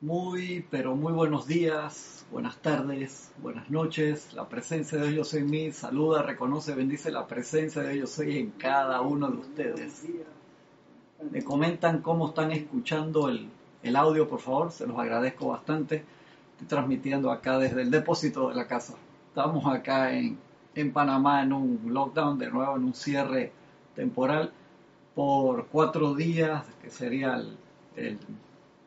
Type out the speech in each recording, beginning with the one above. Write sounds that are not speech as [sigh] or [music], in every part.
Muy, pero muy buenos días, buenas tardes, buenas noches. La presencia de Dios en mí saluda, reconoce, bendice la presencia de Dios soy en cada uno de ustedes. Me comentan cómo están escuchando el, audio, por favor, se los agradezco bastante. Estoy transmitiendo acá desde el depósito de la casa. Estamos acá en, Panamá en un lockdown, de nuevo en un cierre temporal por cuatro días, que sería el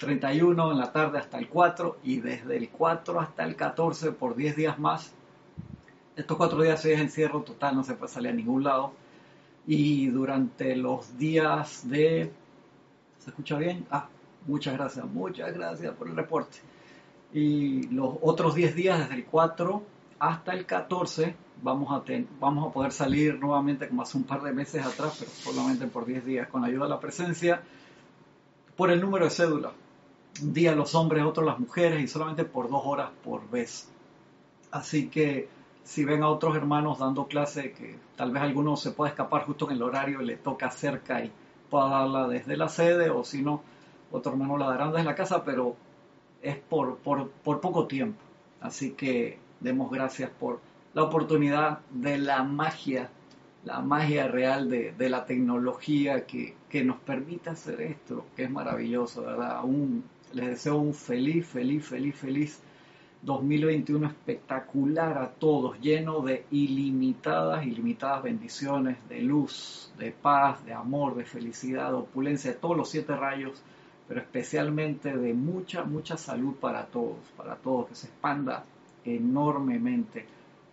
31 en la tarde hasta el 4 y desde el 4 hasta el 14 por 10 días más. Estos cuatro días es encierro total, no se puede salir a ningún lado. Y durante los días de... ¿Se escucha bien? Ah, muchas gracias, muchas gracias por el reporte. Y los otros 10 días, desde el 4 hasta el 14, vamos a, vamos a poder salir nuevamente como hace un par de meses atrás, pero solamente por 10 días, con la ayuda de la presencia, por el número de cédula un día los hombres, otro las mujeres y solamente por dos horas por vez. Así que si ven a otros hermanos dando clase, que tal vez alguno se pueda escapar justo en el horario le toca cerca y pueda darla desde la sede, o si no, otro hermano la darán desde la casa, pero es por, por, poco tiempo. Así que demos gracias por la oportunidad de la magia, la magia real de, de la tecnología que, que, nos permite hacer esto, que es maravilloso, ¿verdad? Un, les deseo un feliz, feliz, feliz, feliz 2021 espectacular a todos, lleno de ilimitadas, ilimitadas bendiciones, de luz, de paz, de amor, de felicidad, de opulencia, de todos los siete rayos, pero especialmente de mucha, mucha salud para todos, para todos, que se expanda enormemente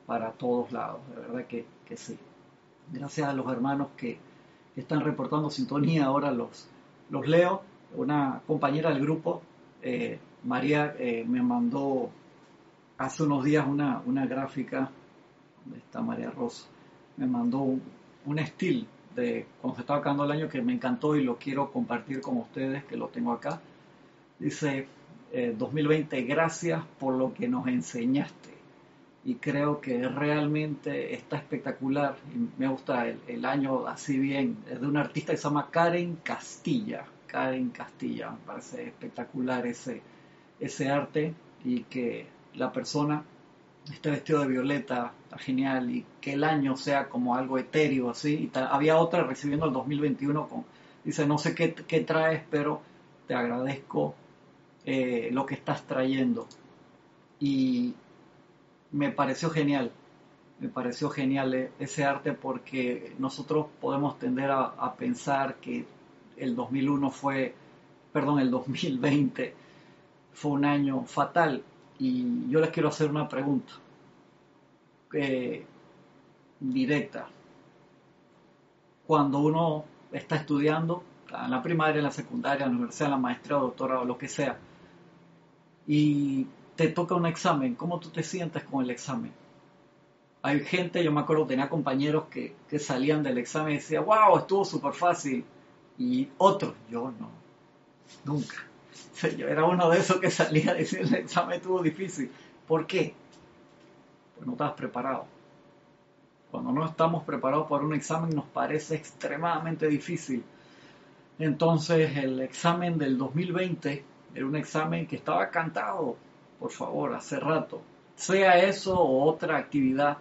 para todos lados, de verdad que, que sí. Gracias a los hermanos que, están reportando sintonía, ahora los, los leo. Una compañera del grupo eh, María eh, me mandó hace unos días una, gráfica, ¿dónde está María Rosa? Me mandó un, estilo de cuando se estaba acabando el año que me encantó y lo quiero compartir con ustedes, que lo tengo acá. Dice, 2020, eh, gracias por lo que nos enseñaste. Y creo que realmente está espectacular. Y me gusta el, el año así bien. Es de una artista que se llama Karen Castilla en Castilla. Me parece espectacular ese, ese arte y que la persona esté vestido de violeta, está genial, y que el año sea como algo etéreo, así. Había otra recibiendo el 2021 con, dice, no sé qué, qué traes, pero te agradezco eh, lo que estás trayendo. Y me pareció genial, me pareció genial eh, ese arte porque nosotros podemos tender a pensar que el 2001 fue, perdón, el 2020 fue un año fatal. Y yo les quiero hacer una pregunta eh, directa. Cuando uno está estudiando, en la primaria, en la secundaria, en la universidad, en la maestría, doctorado, lo que sea, y te toca un examen, ¿cómo tú te sientes con el examen? Hay gente, yo me acuerdo, tenía compañeros que, que salían del examen y decían, wow, estuvo súper fácil y otros, yo no, nunca. Yo era uno de esos que salía a decir el examen estuvo difícil. ¿Por qué? Pues no estabas preparado. Cuando no estamos preparados para un examen nos parece extremadamente difícil. Entonces el examen del 2020 era un examen que estaba cantado, por favor, hace rato. Sea eso o otra actividad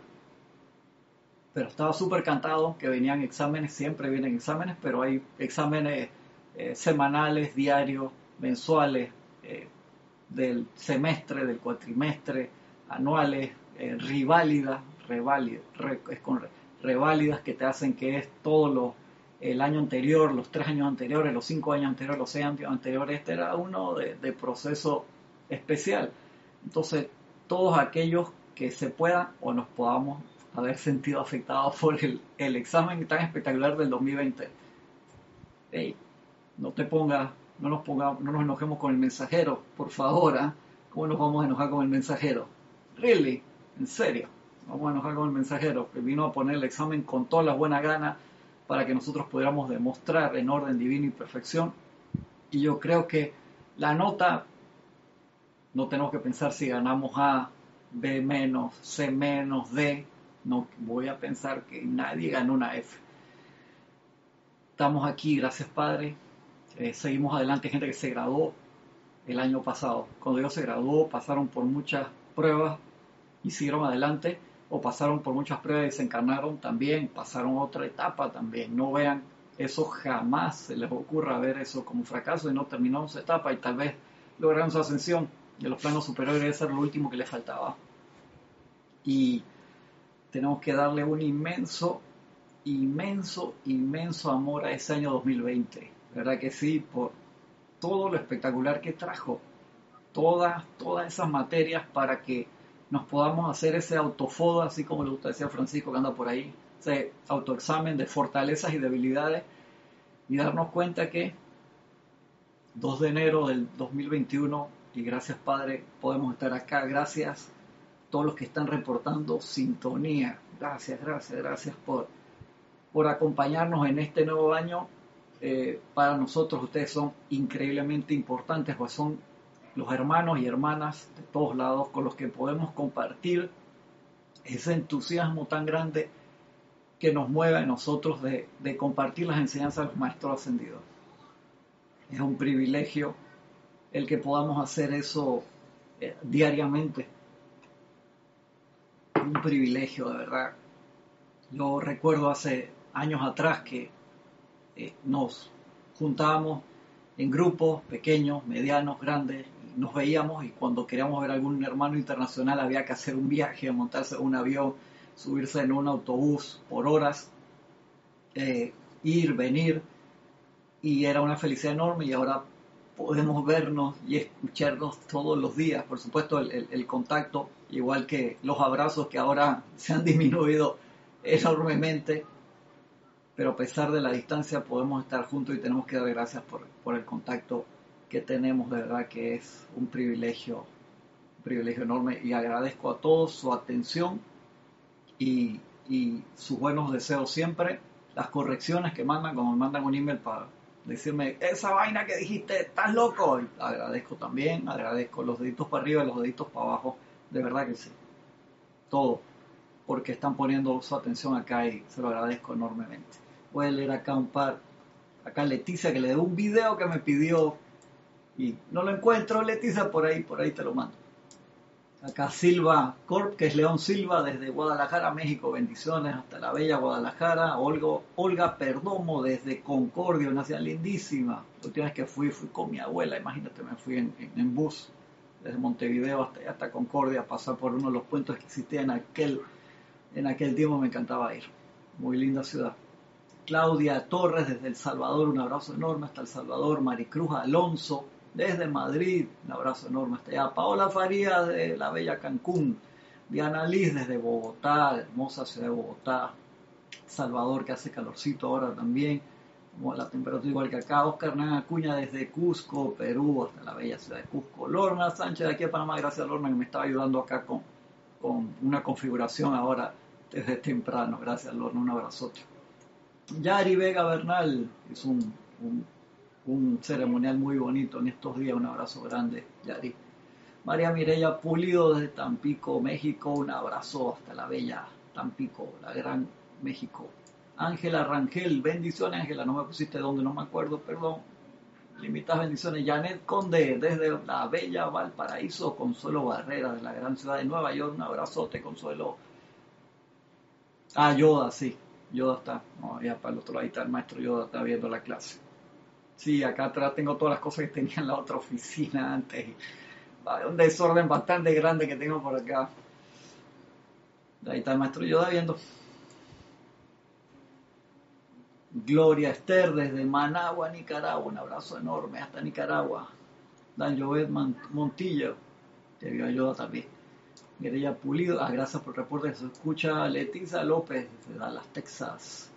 pero estaba súper cantado que venían exámenes, siempre vienen exámenes, pero hay exámenes eh, semanales, diarios, mensuales, eh, del semestre, del cuatrimestre, anuales, eh, riválidas, es con reválidas que te hacen que es todo lo, el año anterior, los tres años anteriores, los cinco años anteriores, los seis años anteriores, este era uno de, de proceso especial. Entonces, todos aquellos que se puedan o nos podamos haber sentido afectado por el, el examen tan espectacular del 2020. Hey, no te pongas, no nos ponga, no nos enojemos con el mensajero, por favor, ¿ah? ¿cómo nos vamos a enojar con el mensajero? Really, en serio, vamos a enojar con el mensajero que vino a poner el examen con toda la buena gana para que nosotros pudiéramos demostrar en orden divino y perfección. Y yo creo que la nota, no tenemos que pensar si ganamos A, B menos, C menos, D, no voy a pensar que nadie ganó una F. Estamos aquí, gracias Padre. Eh, seguimos adelante, gente que se graduó. el año pasado. Cuando ellos se graduó, pasaron por muchas pruebas y siguieron adelante, o pasaron por muchas pruebas y se encarnaron también, pasaron otra etapa también. No vean eso jamás se les ocurra ver eso como fracaso y no terminó su etapa y tal vez lograron su ascensión de los planos superiores, debe lo último que les faltaba. Y tenemos que darle un inmenso, inmenso, inmenso amor a ese año 2020. ¿Verdad que sí? Por todo lo espectacular que trajo. Todas, todas esas materias para que nos podamos hacer ese autofodo, así como le gusta decía Francisco que anda por ahí, ese autoexamen de fortalezas y debilidades y darnos cuenta que 2 de enero del 2021 y gracias Padre podemos estar acá, gracias a todos los que están reportando sintonía, gracias, gracias, gracias por, por acompañarnos en este nuevo año. Eh, para nosotros ustedes son increíblemente importantes, pues son los hermanos y hermanas de todos lados con los que podemos compartir ese entusiasmo tan grande que nos mueva en nosotros de, compartir las enseñanzas de los maestros ascendidos. Es un privilegio el que podamos hacer eso eh, diariamente. Un privilegio, de verdad. Yo recuerdo hace años atrás que eh, nos juntábamos en grupos pequeños, medianos, grandes, nos veíamos y cuando queríamos ver algún hermano internacional había que hacer un viaje, montarse en un avión, subirse en un autobús por horas, eh, ir, venir, y era una felicidad enorme y ahora podemos vernos y escucharnos todos los días. Por supuesto, el, contacto, igual que los abrazos que ahora se han disminuido enormemente, pero a pesar de la distancia podemos estar juntos y tenemos que dar gracias por, por el contacto que tenemos, de verdad que es un privilegio, un privilegio enorme y agradezco a todos su atención y, sus buenos deseos siempre, las correcciones que mandan, como me mandan un email para decirme, esa vaina que dijiste, estás loco. agradezco también, agradezco los deditos para arriba y los deditos para abajo, de verdad que sí. Todo, porque están poniendo su atención acá y se lo agradezco enormemente. Voy a leer acá un par, acá Leticia que le dio un video que me pidió y no lo encuentro, Leticia, por ahí, por ahí te lo mando. Acá Silva Corp, que es León Silva, desde Guadalajara, México. Bendiciones hasta la bella Guadalajara. Olga, Olga Perdomo, desde Concordia, una ciudad lindísima. La última vez que fui, fui con mi abuela. Imagínate, me fui en, bus desde Montevideo hasta, hasta Concordia, pasar por uno de los puentes que existían en aquel, en aquel tiempo. Me encantaba ir. Muy linda ciudad. Claudia Torres, desde El Salvador, un abrazo enorme hasta El Salvador. Maricruz Alonso desde Madrid, un abrazo enorme hasta allá. Paola Farías de la bella Cancún, Diana Liz desde Bogotá, hermosa ciudad de Bogotá, Salvador que hace calorcito ahora también, como la temperatura igual que acá, Oscar Hernán Acuña desde Cusco, Perú, hasta la bella ciudad de Cusco, Lorna Sánchez de aquí a Panamá, gracias Lorna que me estaba ayudando acá con, con una configuración ahora desde temprano, gracias Lorna, un abrazote. Yari Vega Bernal es un un ceremonial muy bonito en estos días. Un abrazo grande, Yari. María Mireya Pulido desde Tampico, México. Un abrazo hasta la bella Tampico, la gran México. Ángela Rangel, bendiciones Ángela, no me pusiste dónde, no me acuerdo, perdón. Limitas bendiciones. Janet Conde desde la bella Valparaíso. Consuelo Barrera de la gran ciudad de Nueva York. Un abrazote, Consuelo. Ah, Yoda, sí. Yoda está. Ya para el otro lado ahí está el maestro Yoda, está viendo la clase. Sí, acá atrás tengo todas las cosas que tenía en la otra oficina antes. Un desorden bastante grande que tengo por acá. Ahí está el maestro Yoda viendo. Gloria Esther desde Managua, Nicaragua. Un abrazo enorme hasta Nicaragua. Dan Jovet Montillo. Te vio Yoda también. Mireya Pulido. Ah, gracias por el reporte se escucha. Leticia López desde Dallas, Texas.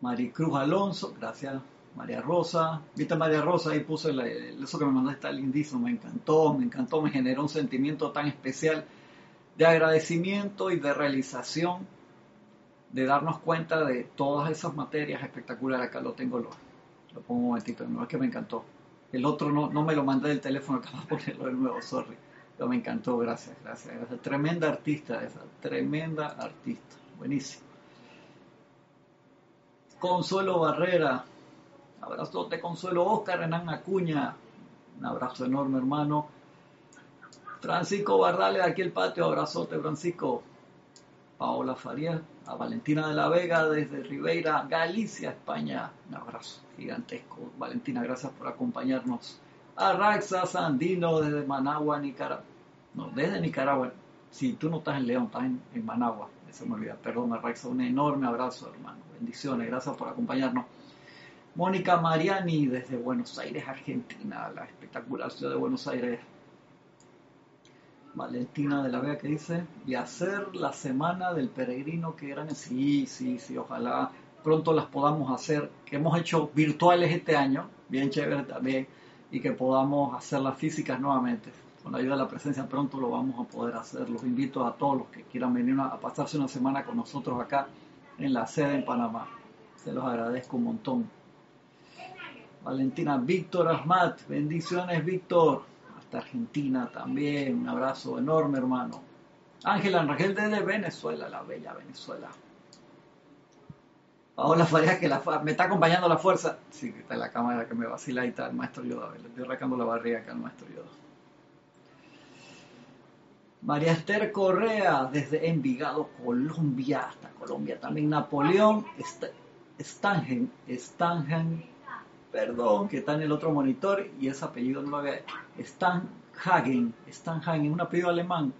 Maricruz Alonso, gracias María Rosa. Viste María Rosa, ahí puse eso que me mandaste, está lindísimo, me encantó, me encantó, me generó un sentimiento tan especial de agradecimiento y de realización, de darnos cuenta de todas esas materias espectaculares. Acá lo tengo, lo, lo pongo un momentito, no es que me encantó. El otro no, no me lo mandé del teléfono, [laughs] acabo de ponerlo de nuevo, sorry. Pero me encantó, gracias, gracias, gracias. Tremenda artista esa, tremenda artista, buenísimo. Consuelo Barrera, Abrazote, Consuelo Oscar, Hernán Acuña. Un abrazo enorme, hermano. Francisco Bardales, aquí el patio. Abrazote, Francisco. Paola Farías, a Valentina de la Vega desde Ribeira, Galicia, España. Un abrazo gigantesco. Valentina, gracias por acompañarnos. A Raxa Sandino desde Managua, Nicaragua. No, desde Nicaragua. Si tú no estás en León, estás en, Managua. Eso me olvida. Perdón, Raxa, un enorme abrazo, hermano. Bendiciones, gracias por acompañarnos. Mónica Mariani desde Buenos Aires, Argentina, la espectacular ciudad de Buenos Aires. Valentina de la Vega que dice, y hacer la semana del peregrino que eran, sí, sí, sí, ojalá pronto las podamos hacer, que hemos hecho virtuales este año, bien chévere también, y que podamos hacerlas físicas nuevamente. Con la ayuda de la presencia pronto lo vamos a poder hacer. Los invito a todos los que quieran venir a pasarse una semana con nosotros acá en la sede en Panamá. Se los agradezco un montón. Valentina Víctor Asmat, bendiciones Víctor. Argentina también, un abrazo enorme hermano. Ángela Rangel desde Venezuela, la bella Venezuela. Paola Farías, que me está acompañando la fuerza. Sí, está en la cámara que me vacila y está el maestro Yoda. Le estoy arrancando la barriga acá al maestro Yoda. María Esther Correa, desde Envigado, Colombia, hasta Colombia también. Napoleón Stangen, Stangen, perdón, que está en el otro monitor y ese apellido no lo había. Stanhagen, Stanhagen, un apellido alemán.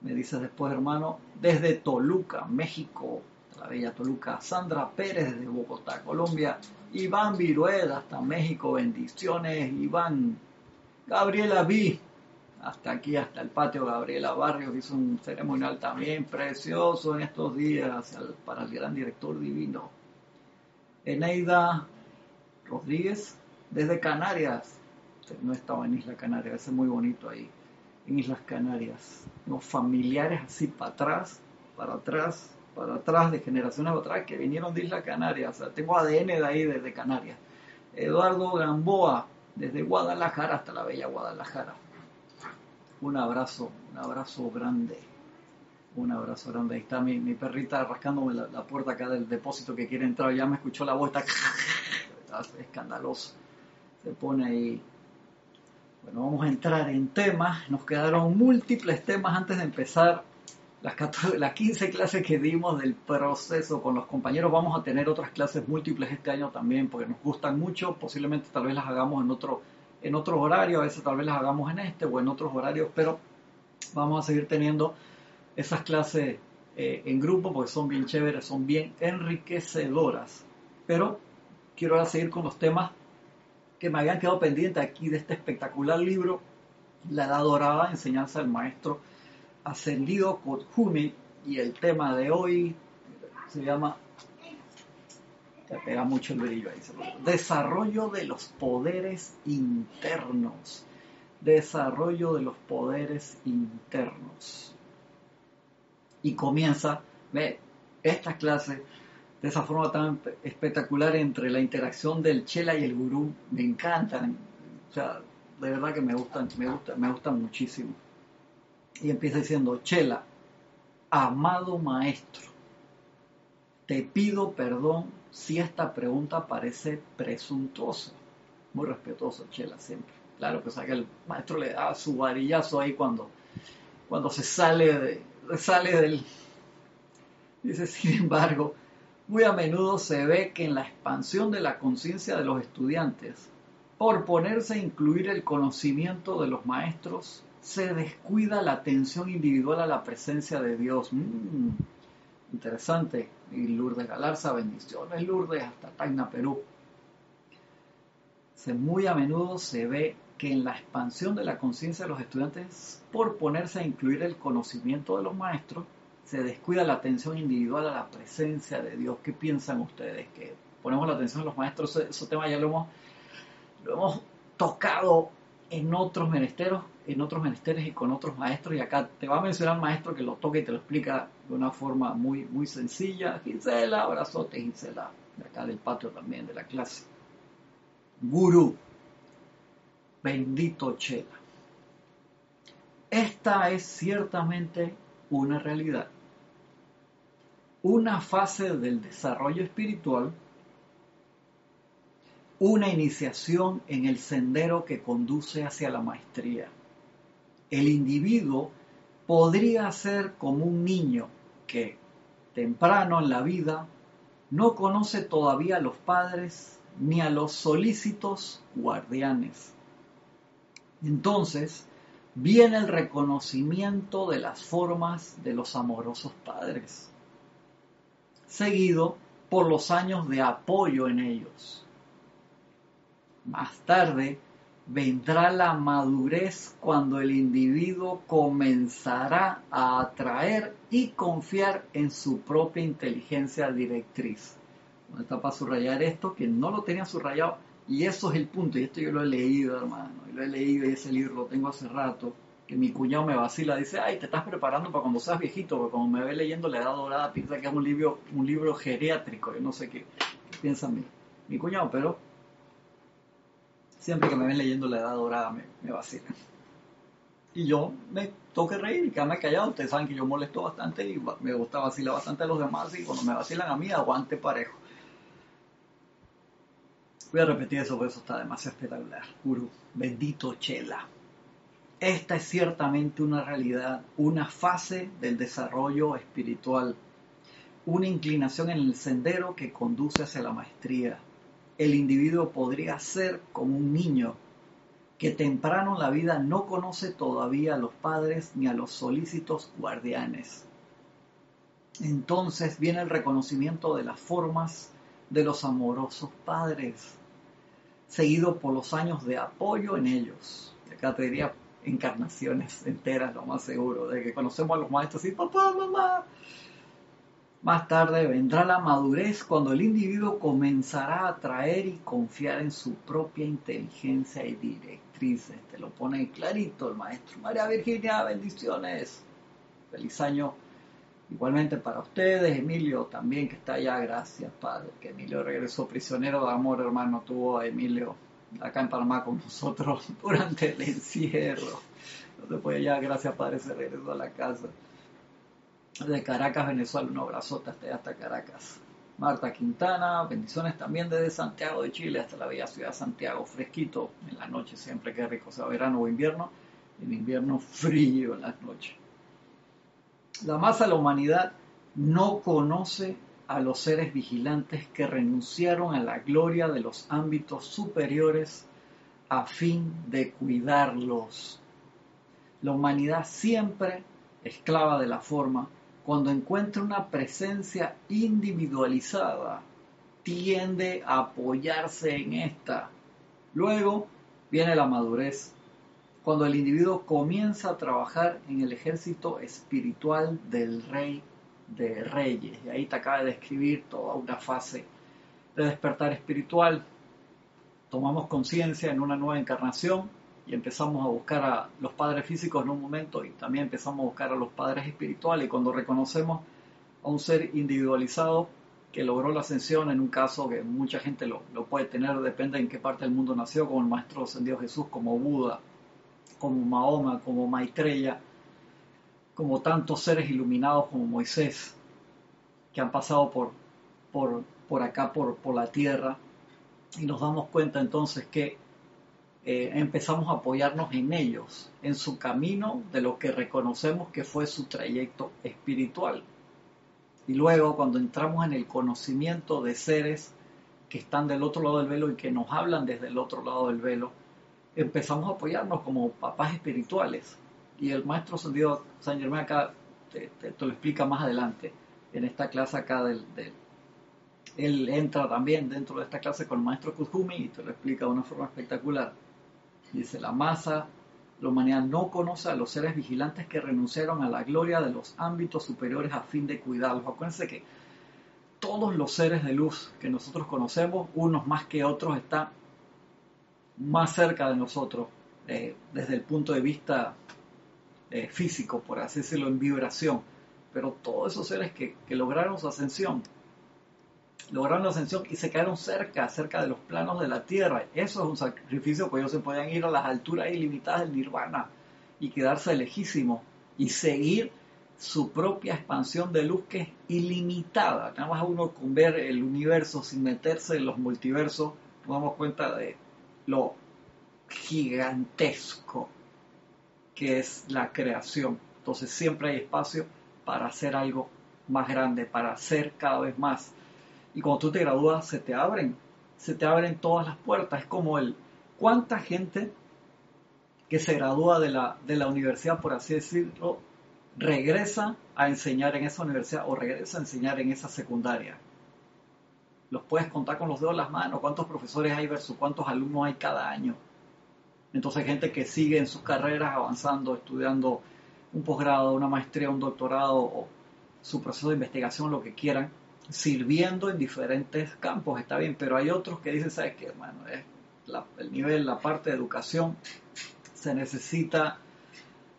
Me dice después, hermano, desde Toluca, México la bella Toluca, Sandra Pérez de Bogotá, Colombia, Iván Virueda hasta México, bendiciones, Iván, Gabriela B, hasta aquí, hasta el patio Gabriela Barrios, hizo un ceremonial también precioso en estos días para el gran director divino. Eneida Rodríguez, desde Canarias, no estaba en Isla Canarias, es muy bonito ahí, en Islas Canarias, los familiares así para atrás, para atrás, para atrás, de generaciones atrás, que vinieron de Isla Canaria. O sea, tengo ADN de ahí, desde Canarias. Eduardo Gamboa, desde Guadalajara hasta la bella Guadalajara. Un abrazo, un abrazo grande. Un abrazo grande. Ahí está mi, perrita rascándome la, puerta acá del depósito que quiere entrar. Ya me escuchó la voz, está, escandaloso. Se pone ahí. Bueno, vamos a entrar en temas. Nos quedaron múltiples temas antes de empezar las, 15 clases que dimos del proceso con los compañeros. Vamos a tener otras clases múltiples este año también porque nos gustan mucho. Posiblemente tal vez las hagamos en otro, en otro horario, a veces tal vez las hagamos en este o en otros horarios, pero vamos a seguir teniendo esas clases eh, en grupo porque son bien chéveres, son bien enriquecedoras. Pero quiero ahora seguir con los temas que me habían quedado pendientes aquí de este espectacular libro, La Edad Dorada, Enseñanza del Maestro ascendido Kothumi y el tema de hoy se llama pega mucho el brillo ahí desarrollo de los poderes internos. Desarrollo de los poderes internos. Y comienza ve esta clase de esa forma tan espectacular entre la interacción del chela y el gurú me encantan o sea de verdad que me gustan me gustan me gustan muchísimo y empieza diciendo, Chela, amado maestro, te pido perdón si esta pregunta parece presuntuosa. Muy respetuoso, Chela, siempre. Claro que, el maestro le da su varillazo ahí cuando, cuando se sale, de, sale del... Dice, sin embargo, muy a menudo se ve que en la expansión de la conciencia de los estudiantes, por ponerse a incluir el conocimiento de los maestros, se descuida la atención individual a la presencia de Dios. Mm, interesante. Y Lourdes Galarza, bendiciones Lourdes, hasta Tacna, Perú. Se, muy a menudo se ve que en la expansión de la conciencia de los estudiantes, por ponerse a incluir el conocimiento de los maestros, se descuida la atención individual a la presencia de Dios. ¿Qué piensan ustedes? Que ponemos la atención a los maestros, ese, tema ya lo hemos, lo hemos tocado en otros menesteros, en otros menesteres y con otros maestros. Y acá te va a mencionar maestro que lo toca y te lo explica de una forma muy, muy sencilla. Gisela, abrazote Gisela, de acá del patio también, de la clase. Gurú, bendito Chela. Esta es ciertamente una realidad. Una fase del desarrollo espiritual una iniciación en el sendero que conduce hacia la maestría. El individuo podría ser como un niño que, temprano en la vida, no conoce todavía a los padres ni a los solícitos guardianes. Entonces viene el reconocimiento de las formas de los amorosos padres, seguido por los años de apoyo en ellos más tarde vendrá la madurez cuando el individuo comenzará a atraer y confiar en su propia inteligencia directriz. ¿Dónde está para subrayar esto? Que no lo tenía subrayado. Y eso es el punto. Y esto yo lo he leído, hermano. Y lo he leído y ese libro lo tengo hace rato. Mi cuñado me vacila. Dice, ay, te estás preparando para cuando seas viejito. Porque como me ve leyendo La Edad Dorada, piensa que es un libro, un libro geriátrico. Yo no sé qué, qué piensa mi, mi cuñado, pero siempre que me ven leyendo la edad dorada me, me vacilan. Y yo me toque reír y quedarme callado. Ustedes saben que yo molesto bastante y me gusta vacilar bastante a los demás. Y cuando me vacilan a mí, aguante parejo. Voy a repetir eso porque eso está demasiado espectacular. Guru, bendito Chela. Esta es ciertamente una realidad, una fase del desarrollo espiritual, una inclinación en el sendero que conduce hacia la maestría, el individuo podría ser como un niño que temprano en la vida no conoce todavía a los padres ni a los solícitos guardianes. Entonces viene el reconocimiento de las formas de los amorosos padres, seguido por los años de apoyo en ellos. Acá te diría encarnaciones enteras, lo más seguro, de que conocemos a los maestros y papá, mamá, más tarde vendrá la madurez cuando el individuo comenzará a atraer y confiar en su propia inteligencia y directrices. Te lo pone clarito el maestro. María Virginia, bendiciones. Feliz año igualmente para ustedes. Emilio también que está allá. Gracias, Padre. Que Emilio regresó prisionero de amor, hermano. Tuvo a Emilio acá en Panamá con nosotros [laughs] durante el encierro. No se ya, gracias, Padre, se regresó a la casa de Caracas, Venezuela, un abrazote hasta, hasta Caracas. Marta Quintana, bendiciones también desde Santiago de Chile hasta la bella ciudad de Santiago, fresquito en la noche, siempre que rico, sea verano o invierno, en invierno frío en las noches. La masa de la humanidad no conoce a los seres vigilantes que renunciaron a la gloria de los ámbitos superiores a fin de cuidarlos. La humanidad siempre esclava de la forma, cuando encuentra una presencia individualizada, tiende a apoyarse en esta. Luego viene la madurez, cuando el individuo comienza a trabajar en el ejército espiritual del rey de reyes. Y ahí te acaba de describir toda una fase de despertar espiritual. Tomamos conciencia en una nueva encarnación y empezamos a buscar a los padres físicos en un momento y también empezamos a buscar a los padres espirituales y cuando reconocemos a un ser individualizado que logró la ascensión en un caso que mucha gente lo, puede tener, depende en qué parte del mundo nació, como el Maestro ascendido Jesús, como Buda, como Mahoma, como Maitreya, como tantos seres iluminados como Moisés, que han pasado por, por, por acá, por, por la tierra, y nos damos cuenta entonces que eh, empezamos a apoyarnos en ellos, en su camino de lo que reconocemos que fue su trayecto espiritual. Y luego cuando entramos en el conocimiento de seres que están del otro lado del velo y que nos hablan desde el otro lado del velo, empezamos a apoyarnos como papás espirituales. Y el maestro Santiago San Germán acá te, lo explica más adelante, en esta clase acá él entra también dentro de esta clase con el maestro Kuzumi y te lo explica de una forma espectacular. Dice, la masa, la humanidad no conoce a los seres vigilantes que renunciaron a la gloria de los ámbitos superiores a fin de cuidarlos. Acuérdense que todos los seres de luz que nosotros conocemos, unos más que otros, están más cerca de nosotros eh, desde el punto de vista eh, físico, por decirlo, en vibración. Pero todos esos seres que lograron su ascensión lograron la ascensión y se quedaron cerca, cerca de los planos de la tierra. Eso es un sacrificio, pues ellos se podían ir a las alturas ilimitadas del nirvana y quedarse lejísimos y seguir su propia expansión de luz que es ilimitada. Nada más uno con ver el universo sin meterse en los multiversos nos damos cuenta de lo gigantesco que es la creación. Entonces siempre hay espacio para hacer algo más grande, para hacer cada vez más. Y cuando tú te gradúas, se te abren, se te abren todas las puertas. Es como el, ¿cuánta gente que se gradúa de la, de la universidad, por así decirlo, regresa a enseñar en esa universidad o regresa a enseñar en esa secundaria? Los puedes contar con los dedos de las manos, cuántos profesores hay versus cuántos alumnos hay cada año. Entonces gente que sigue en sus carreras avanzando, estudiando un posgrado, una maestría, un doctorado o su proceso de investigación, lo que quieran, sirviendo en diferentes campos, está bien, pero hay otros que dicen, ¿sabes qué, hermano? Es el nivel, la parte de educación, se necesita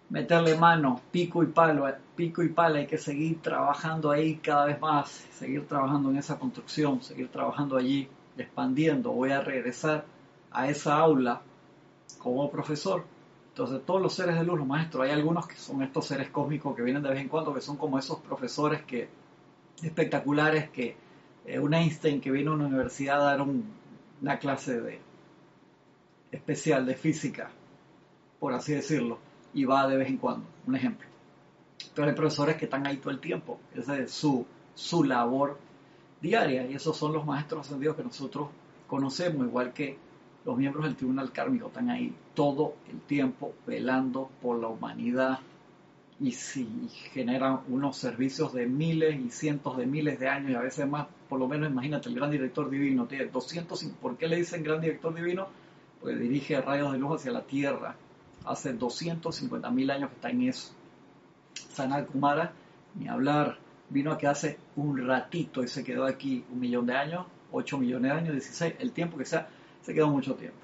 meterle mano, pico y palo, pico y pala, hay que seguir trabajando ahí cada vez más, seguir trabajando en esa construcción, seguir trabajando allí, expandiendo, voy a regresar a esa aula como profesor. Entonces, todos los seres de luz, los maestros, hay algunos que son estos seres cósmicos que vienen de vez en cuando, que son como esos profesores que espectaculares que eh, un Einstein que viene a una universidad a dar una clase de especial de física, por así decirlo, y va de vez en cuando, un ejemplo. Pero hay profesores que están ahí todo el tiempo, esa es su, su labor diaria, y esos son los maestros ascendidos que nosotros conocemos, igual que los miembros del tribunal kármico están ahí todo el tiempo velando por la humanidad y si generan unos servicios de miles y cientos de miles de años y a veces más, por lo menos imagínate, el gran director divino tiene 200, ¿por qué le dicen gran director divino? Porque dirige rayos de luz hacia la Tierra, hace 250 mil años que está en eso. Sanal Kumara, ni hablar, vino aquí hace un ratito y se quedó aquí un millón de años, 8 millones de años, 16, el tiempo que sea se quedó mucho tiempo.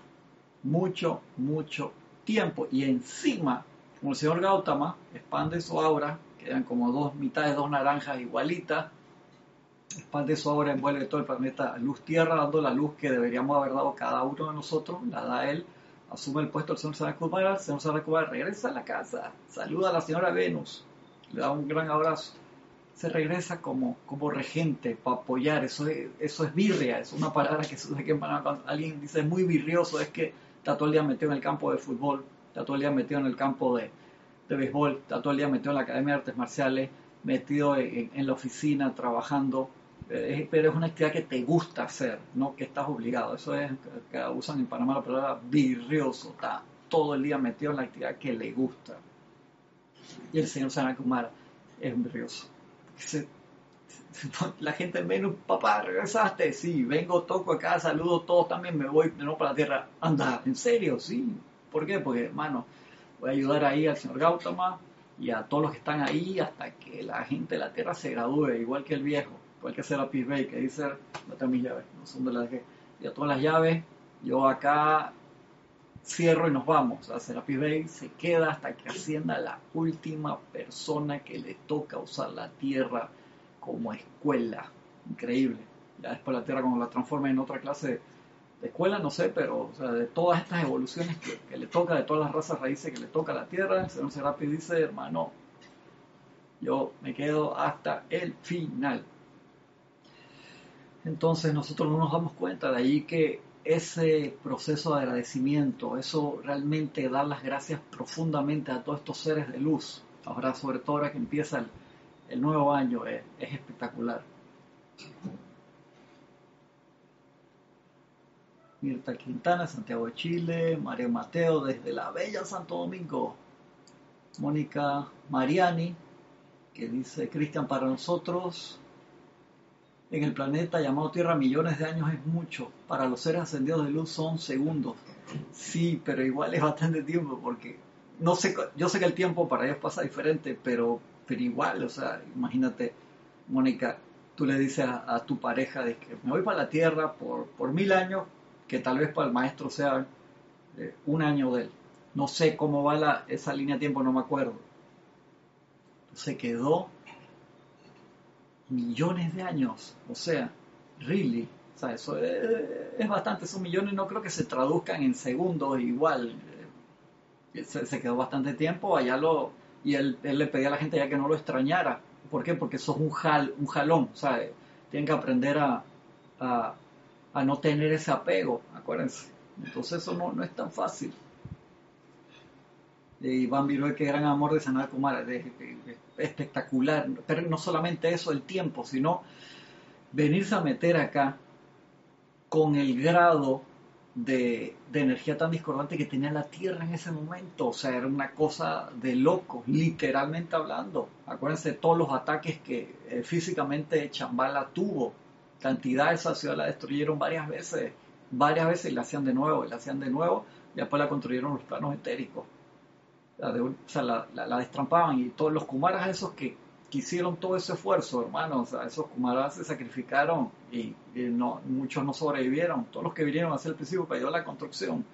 Mucho, mucho tiempo. Y encima, como el señor Gautama expande su aura, quedan como dos mitades, dos naranjas igualitas, expande su aura, envuelve todo el planeta luz tierra, dando la luz que deberíamos haber dado cada uno de nosotros, la da él, asume el puesto del señor Sarakumara, el señor Sarakumara regresa a la casa, saluda a la señora Venus, le da un gran abrazo se regresa como, como regente para apoyar. Eso es, eso es birria, es una palabra que se usa que cuando alguien dice muy birrioso, es que está todo el día metido en el campo de fútbol, está todo el día metido en el campo de, de béisbol, está todo el día metido en la Academia de Artes Marciales, metido en, la oficina, trabajando. Eh, pero es una actividad que te gusta hacer, no que estás obligado. Eso es, que usan en Panamá la palabra birrioso, está todo el día metido en la actividad que le gusta. Y el señor Sanakumara es la gente menos, papá, regresaste, sí, vengo, toco acá, saludo todos también, me voy de nuevo para la tierra. Anda, ¿en serio? Sí. ¿Por qué? Porque, hermano, voy a ayudar ahí al señor Gautama y a todos los que están ahí hasta que la gente de la tierra se gradúe, igual que el viejo, igual que Serapis Bay, que dice, no tengo mis llaves, no son de las que, y a todas las llaves, yo acá cierro y nos vamos. A Serapis Bay se queda hasta que ascienda la última persona que le toca usar la tierra como escuela. Increíble. Ya después la tierra como la transforma en otra clase de escuela, no sé, pero de todas estas evoluciones que, le toca, de todas las razas raíces que le toca a la tierra, el señor Serapis dice, hermano, yo me quedo hasta el final. Entonces nosotros no nos damos cuenta de ahí que ese proceso de agradecimiento, eso realmente dar las gracias profundamente a todos estos seres de luz, ahora sobre todo ahora que empieza el, nuevo año, es, espectacular. Mirta Quintana, Santiago de Chile, María Mateo desde la bella Santo Domingo, Mónica Mariani, que dice Cristian para nosotros, en el planeta llamado Tierra millones de años es mucho. Para los seres ascendidos de luz son segundos. Sí, pero igual es bastante tiempo porque no sé, yo sé que el tiempo para ellos pasa diferente, pero, pero igual, o sea, imagínate, Mónica, tú le dices a, tu pareja que me voy para la Tierra por, por mil años, que tal vez para el maestro sea eh, un año de él. No sé cómo va la, esa línea de tiempo, no me acuerdo. Se quedó millones de años. O sea, really. O sea, eso es, bastante, esos millones no creo que se traduzcan en segundos igual. Eh, se, quedó bastante tiempo allá lo y él, le pedía a la gente ya que no lo extrañara. ¿Por qué? Porque eso es un, jal, un jalón. O sea, tienen que aprender a, a no tener ese apego, acuérdense. Entonces eso no, no es tan fácil. Y Iván Viruel, qué gran amor de Sanat Kumara, es espectacular. Pero no solamente eso, el tiempo, sino venirse a meter acá con el grado de, energía tan discordante que tenía la Tierra en ese momento. O sea, era una cosa de loco, literalmente hablando. Acuérdense de todos los ataques que eh, físicamente Chambala tuvo. Cantidad de esa ciudad la destruyeron varias veces, varias veces y la hacían de nuevo, y la hacían de nuevo, y después la construyeron los planos etéricos. O sea, la, la destrampaban y todos los kumaras esos que que hicieron todo ese esfuerzo, hermano. O esos Kumaras se sacrificaron y, no, muchos no sobrevivieron. Todos los que vinieron a hacer el principio para ayudar a la construcción.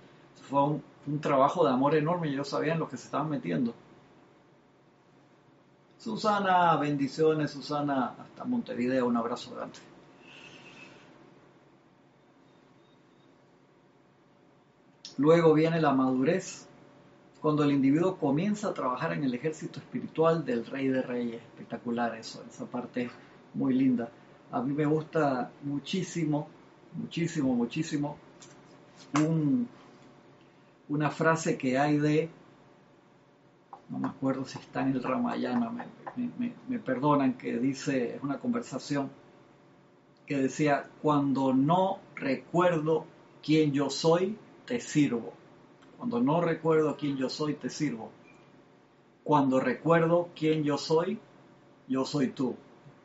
Fue un, trabajo de amor enorme y ellos sabían lo que se estaban metiendo. Susana, bendiciones, Susana, hasta Montevideo, un abrazo grande. Luego viene la madurez, cuando el individuo comienza a trabajar en el ejército espiritual del Rey de Reyes. Espectacular eso, esa parte muy linda. A mí me gusta muchísimo, muchísimo, muchísimo una frase que hay de, no me acuerdo si está en el Ramayana, me, me perdonan, que dice, es una conversación que decía, cuando no recuerdo quién yo soy, te sirvo. Cuando no recuerdo quién yo soy, te sirvo. Cuando recuerdo quién yo soy, yo soy tú.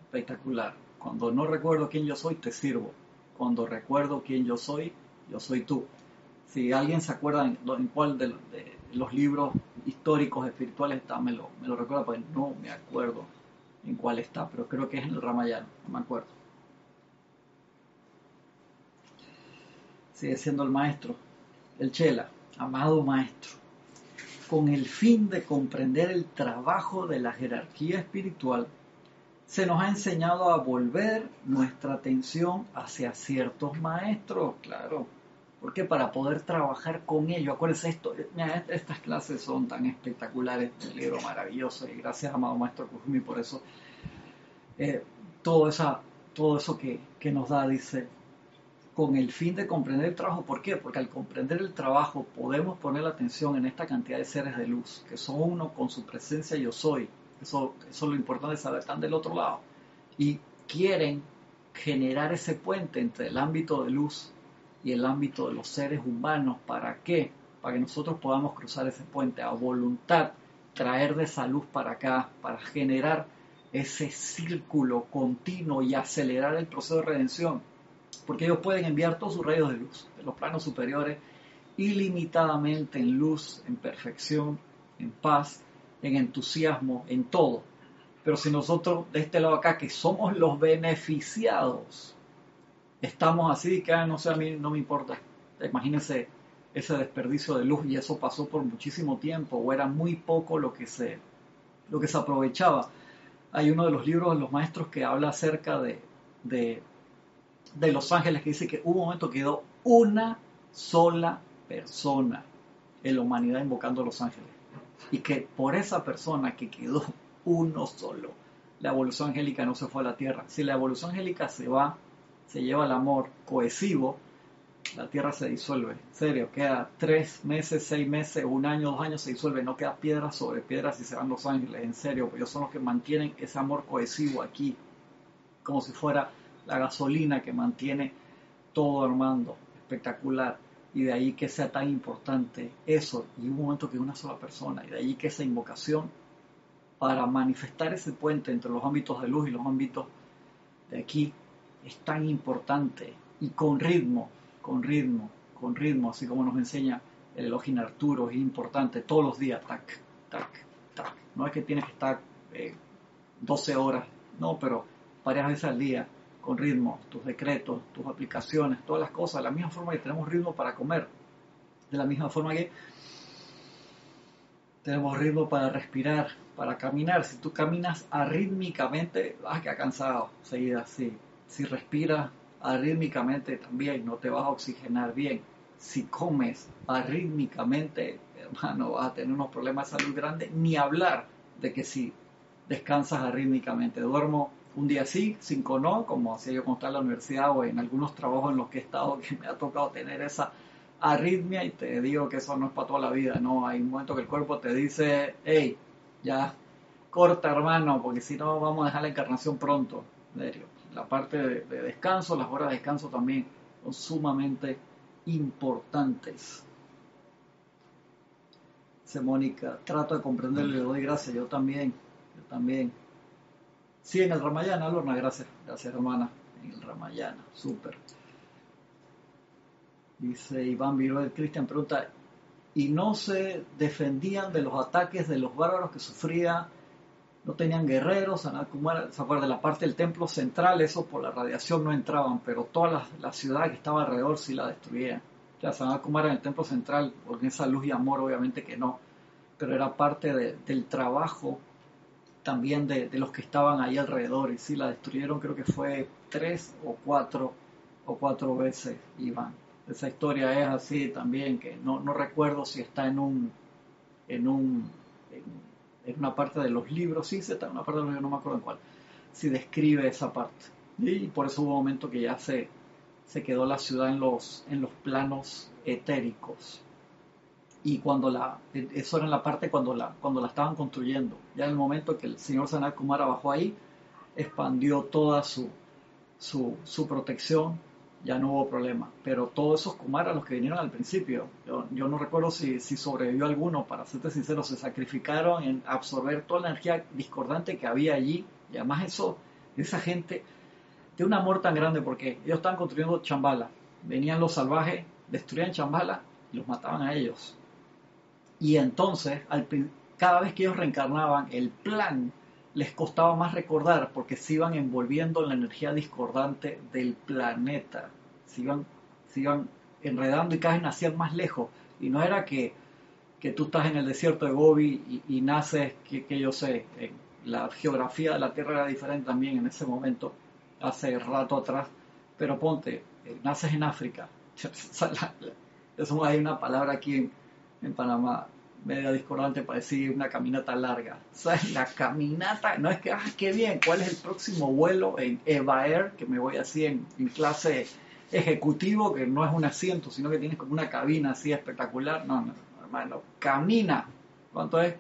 Espectacular. Cuando no recuerdo quién yo soy, te sirvo. Cuando recuerdo quién yo soy, yo soy tú. Si alguien se acuerda en, cuál de, los libros históricos espirituales está, me lo, recuerda, pues no me acuerdo en cuál está, pero creo que es en el Ramayana, no me acuerdo. Sigue siendo el maestro, el Chela amado Maestro, con el fin de comprender el trabajo de la jerarquía espiritual, se nos ha enseñado a volver nuestra atención hacia ciertos maestros, claro, porque para poder trabajar con ellos, acuérdense esto, estas clases son tan espectaculares, un libro maravilloso y gracias amado Maestro Kuzumi por eso, eh, todo, esa, todo eso que, que nos da, dice, con el fin de comprender el trabajo. ¿Por qué? Porque al comprender el trabajo podemos poner la atención en esta cantidad de seres de luz, que son uno con su presencia yo soy. Eso, eso es lo importante de saber, están del otro lado. Y quieren generar ese puente entre el ámbito de luz y el ámbito de los seres humanos. ¿Para qué? Para que nosotros podamos cruzar ese puente a voluntad, traer de esa luz para acá, para generar ese círculo continuo y acelerar el proceso de redención porque ellos pueden enviar todos sus rayos de luz de los planos superiores ilimitadamente en luz, en perfección, en paz, en entusiasmo, en todo. Pero si nosotros de este lado acá, que somos los beneficiados, estamos así, que ah, no sé, a mí no me importa. Imagínense ese desperdicio de luz y eso pasó por muchísimo tiempo o era muy poco lo que se, lo que se aprovechaba. Hay uno de los libros de los maestros que habla acerca de, de de Los Ángeles que dice que un momento que quedó una sola persona en la humanidad invocando a Los Ángeles. Y que por esa persona que quedó uno solo, la evolución angélica no se fue a la Tierra. Si la evolución angélica se va, se lleva el amor cohesivo, la Tierra se disuelve. En serio, queda tres meses, seis meses, un año, dos años, se disuelve. No queda piedra sobre piedra si se van los ángeles. En serio, ellos son los que mantienen ese amor cohesivo aquí, como si fuera la gasolina que mantiene todo armando, espectacular. Y de ahí que sea tan importante eso, y un momento que una sola persona, y de ahí que esa invocación para manifestar ese puente entre los ámbitos de luz y los ámbitos de aquí es tan importante y con ritmo, con ritmo, con ritmo, así como nos enseña el Elohim Arturo, es importante todos los días, tac, tac, tac. No es que tienes que estar 12 eh, horas, no, pero varias veces al día con ritmo, tus decretos, tus aplicaciones, todas las cosas, de la misma forma que tenemos ritmo para comer, de la misma forma que tenemos ritmo para respirar, para caminar. Si tú caminas arrítmicamente, vas a quedar cansado seguida. Si, si respiras arrítmicamente también, no te vas a oxigenar bien. Si comes arrítmicamente, hermano, vas a tener unos problemas de salud grandes, ni hablar de que si descansas arrítmicamente. Duermo un día sí, cinco no, como hacía yo cuando estaba en la universidad o en algunos trabajos en los que he estado que me ha tocado tener esa arritmia y te digo que eso no es para toda la vida, no, hay un momento que el cuerpo te dice, hey, ya, corta hermano, porque si no vamos a dejar la encarnación pronto, serio. La parte de, de descanso, las horas de descanso también son sumamente importantes. Dice Mónica, trato de comprenderle, le doy gracias, yo también, yo también. Sí, en el Ramayana, Lorna, gracias, gracias hermana, en el Ramayana, súper. Dice Iván Viruel, Cristian pregunta, ¿y no se defendían de los ataques de los bárbaros que sufría? No tenían guerreros, ¿se acuerda de la parte del templo central? Eso por la radiación no entraban, pero toda la, ciudad que estaba alrededor sí la destruían. Ya se van en el templo central, porque esa luz y amor obviamente que no, pero era parte del trabajo también de, de, los que estaban ahí alrededor y sí la destruyeron creo que fue tres o cuatro o cuatro veces Iván esa historia es así también, que no, no recuerdo si está en un, en un, en, una parte de los libros, sí, está en una parte de los libros, no me acuerdo en cuál, si describe esa parte. Y por eso hubo un momento que ya se, se quedó la ciudad en los, en los planos etéricos. Y cuando la, eso era la parte cuando la, cuando la estaban construyendo. Ya en el momento que el señor Sanat Kumara bajó ahí, expandió toda su, su, protección ya no hubo problema. Pero todos esos Kumaras, los que vinieron al principio, yo, no recuerdo si, si, sobrevivió alguno, para serte sincero, se sacrificaron en absorber toda la energía discordante que había allí. Y además eso, esa gente, de un amor tan grande, porque ellos estaban construyendo Chambala. Venían los salvajes, destruían Chambala y los mataban a ellos. Y entonces, cada vez que ellos reencarnaban, el plan les costaba más recordar porque se iban envolviendo en la energía discordante del planeta, se iban, se iban enredando y cada vez nacían más lejos. Y no era que, que tú estás en el desierto de Gobi y, naces, que, que, yo sé, la geografía de la Tierra era diferente también en ese momento, hace rato atrás, pero ponte, eh, naces en África. [laughs] Eso hay una palabra aquí en, Panamá, media discordante para decir una caminata larga. ¿Sabes? [laughs] La caminata, no es que, ah, qué bien, ¿cuál es el próximo vuelo en Eva Air? Que me voy así en, clase ejecutivo, que no es un asiento, sino que tienes como una cabina así espectacular. No, no, hermano, camina. ¿Cuánto es?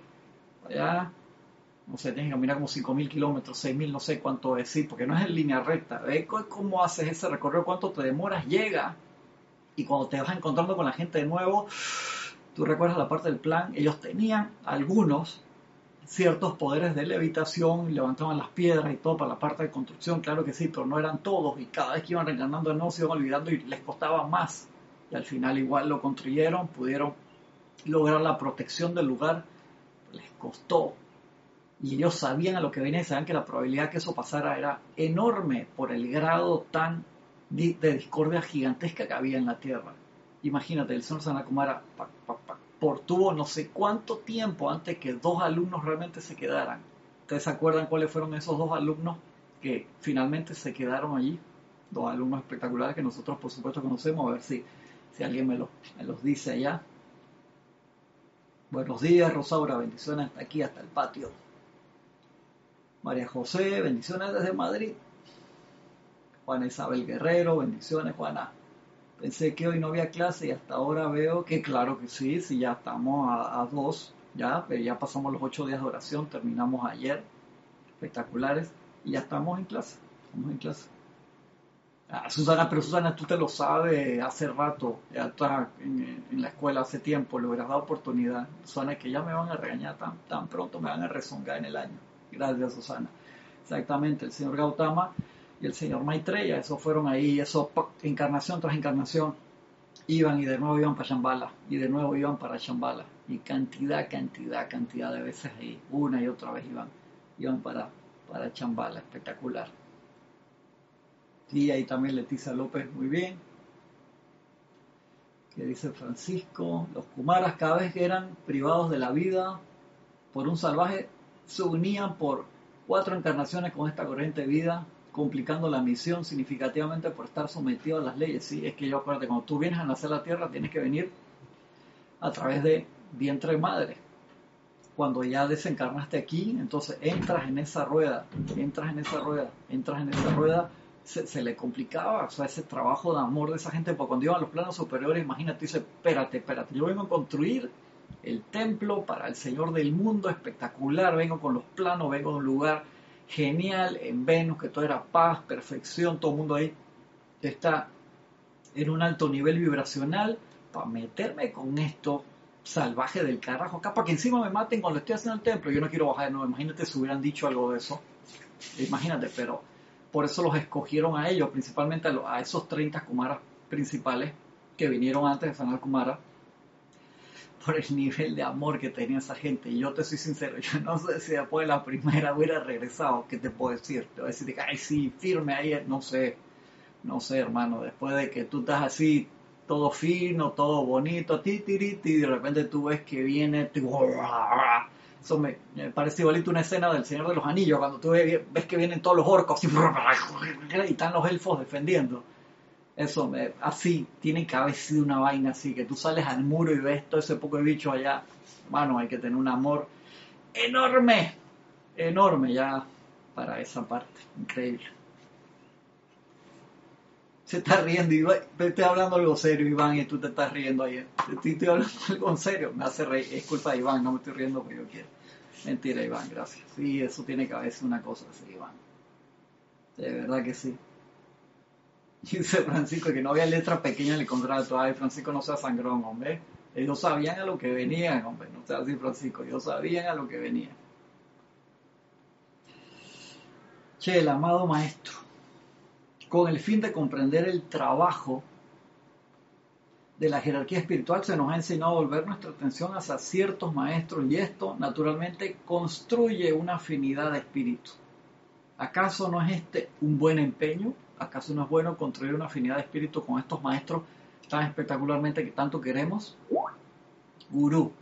Allá, no sé, tienes que caminar como 5.000 kilómetros, 6.000, no sé cuánto decir, porque no es en línea recta. ¿Ves cómo haces ese recorrido? ¿Cuánto te demoras? Llega. Y cuando te vas encontrando con la gente de nuevo, tú recuerdas la parte del plan, ellos tenían algunos ciertos poderes de levitación, levantaban las piedras y todo para la parte de construcción, claro que sí, pero no eran todos y cada vez que iban reencarnando no se iban olvidando y les costaba más. Y al final igual lo construyeron, pudieron lograr la protección del lugar, les costó. Y ellos sabían a lo que venía y sabían que la probabilidad que eso pasara era enorme por el grado tan de discordia gigantesca que había en la Tierra. Imagínate, el señor Sanakumara por tuvo no sé cuánto tiempo antes que dos alumnos realmente se quedaran. ¿Ustedes se acuerdan cuáles fueron esos dos alumnos que finalmente se quedaron allí? Dos alumnos espectaculares que nosotros por supuesto conocemos, a ver si, si alguien me, me los dice allá. Buenos días, Rosaura, bendiciones hasta aquí, hasta el patio. María José, bendiciones desde Madrid. Juana Isabel Guerrero, bendiciones, Juana. Pensé que hoy no había clase y hasta ahora veo que claro que sí, sí ya estamos a, dos, ya, ya pasamos los ocho días de oración, terminamos ayer, espectaculares, y ya estamos en clase, estamos en clase. Ah, Susana, pero Susana, tú te lo sabes hace rato, ya estás en, la escuela hace tiempo, le hubieras dado oportunidad. Susana, que ya me van a regañar tan, tan pronto, me van a rezongar en el año. Gracias, Susana. Exactamente, el señor Gautama y el señor Maitreya, esos fueron ahí, eso encarnación tras encarnación, iban y de nuevo iban para Shambhala, y de nuevo iban para Shambhala, y cantidad, cantidad, cantidad de veces ahí, una y otra vez iban, iban para, para Chambala, espectacular. Y ahí también Leticia López, muy bien. Que dice Francisco, los Kumaras cada vez que eran privados de la vida por un salvaje, se unían por cuatro encarnaciones con esta corriente de vida complicando la misión significativamente por estar sometido a las leyes. ¿sí? Es que yo acuérdate, cuando tú vienes a nacer a la tierra, tienes que venir a través de vientre madre. cuando ya desencarnaste aquí, entonces entras en esa rueda, entras en esa rueda, entras en esa rueda, se, le complicaba, o sea, ese trabajo de amor de esa gente, porque cuando iban a los planos superiores, imagínate, dice, espérate, espérate, yo vengo a construir el templo para el Señor del mundo, espectacular, vengo con los planos, vengo de un lugar genial en Venus, que todo era paz, perfección, todo el mundo ahí está en un alto nivel vibracional, para meterme con esto salvaje del carajo acá, para que encima me maten cuando estoy haciendo el templo, yo no quiero bajar de nuevo, imagínate si hubieran dicho algo de eso, imagínate, pero por eso los escogieron a ellos, principalmente a, esos 30 Kumaras principales que vinieron antes de Sanal Kumara, por el nivel de amor que tenía esa gente. Y yo te soy sincero, yo no sé si después de la primera [laughs] hubiera regresado, ¿qué te puedo decir? Te voy a decir, ay, sí, firme ahí, no sé, no sé, hermano, después de que tú estás así, todo fino, todo bonito, ti, ti, ti, y de repente tú ves que viene, eso me, parece igualito una escena del Señor de los Anillos, cuando tú ves, que vienen todos los orcos [laughs] y están los elfos defendiendo. Eso, me, así, tiene que haber sido una vaina así, que tú sales al muro y ves todo ese poco de bicho allá. Mano, hay que tener un amor enorme, enorme ya para esa parte. Increíble. Se está riendo, Iván. Estoy hablando algo serio, Iván, y tú te estás riendo ahí. Estoy, estoy hablando algo en serio. Me hace reír. Es culpa de Iván, no me estoy riendo porque yo quiero. Mentira, Iván, gracias. Sí, eso tiene que haber una cosa así, Iván. De verdad que sí. Dice Francisco que no había letra pequeña en el contrato. Ay, Francisco, no sea sangrón, hombre. Ellos sabían a lo que venían, hombre. No sea así, Francisco. Ellos sabían a lo que venían. Che, el amado maestro, con el fin de comprender el trabajo de la jerarquía espiritual, se nos ha enseñado a volver nuestra atención hacia ciertos maestros y esto, naturalmente, construye una afinidad de espíritu. ¿Acaso no es este un buen empeño? ¿Acaso no es bueno construir una afinidad de espíritu con estos maestros tan espectacularmente que tanto queremos? Gurú.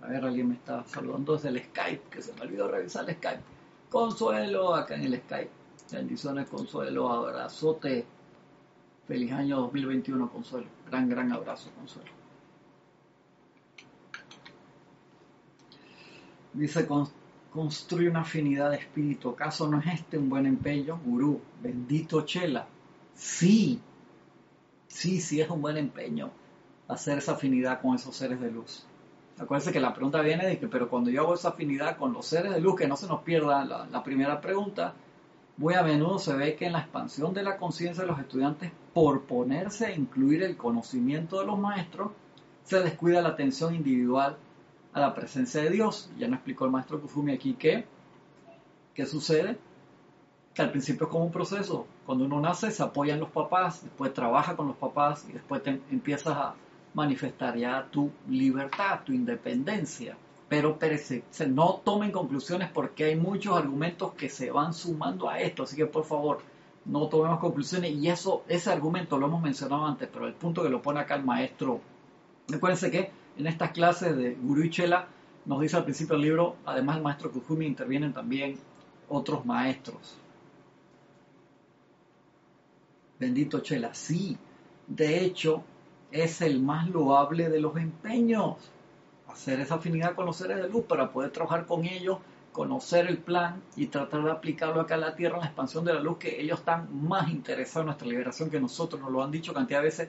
A ver, alguien me está saludando desde el Skype, que se me olvidó revisar el Skype. Consuelo, acá en el Skype. Bendiciones, Consuelo, abrazote. Feliz año 2021, Consuelo. Gran, gran abrazo, Consuelo. Dice construye una afinidad de espíritu. ¿Acaso no es este un buen empeño, gurú? Bendito Chela. Sí, sí, sí es un buen empeño hacer esa afinidad con esos seres de luz. Acuérdense que la pregunta viene de que, pero cuando yo hago esa afinidad con los seres de luz, que no se nos pierda la, la primera pregunta, muy a menudo se ve que en la expansión de la conciencia de los estudiantes, por ponerse a incluir el conocimiento de los maestros, se descuida la atención individual a la presencia de Dios. Ya nos explicó el maestro Kufumi aquí que, ¿qué sucede? Que al principio es como un proceso. Cuando uno nace se apoyan los papás, después trabaja con los papás y después te empiezas a manifestar ya tu libertad, tu independencia. Pero no tomen conclusiones porque hay muchos argumentos que se van sumando a esto. Así que por favor, no tomemos conclusiones. Y eso, ese argumento lo hemos mencionado antes, pero el punto que lo pone acá el maestro, recuérdense que en estas clases de Guru y Chela, nos dice al principio del libro, además del maestro Kufumi, intervienen también otros maestros. Bendito Chela, sí, de hecho, es el más loable de los empeños. Hacer esa afinidad con los seres de luz para poder trabajar con ellos, conocer el plan y tratar de aplicarlo acá en la Tierra en la expansión de la luz, que ellos están más interesados en nuestra liberación que nosotros, nos lo han dicho cantidad de veces,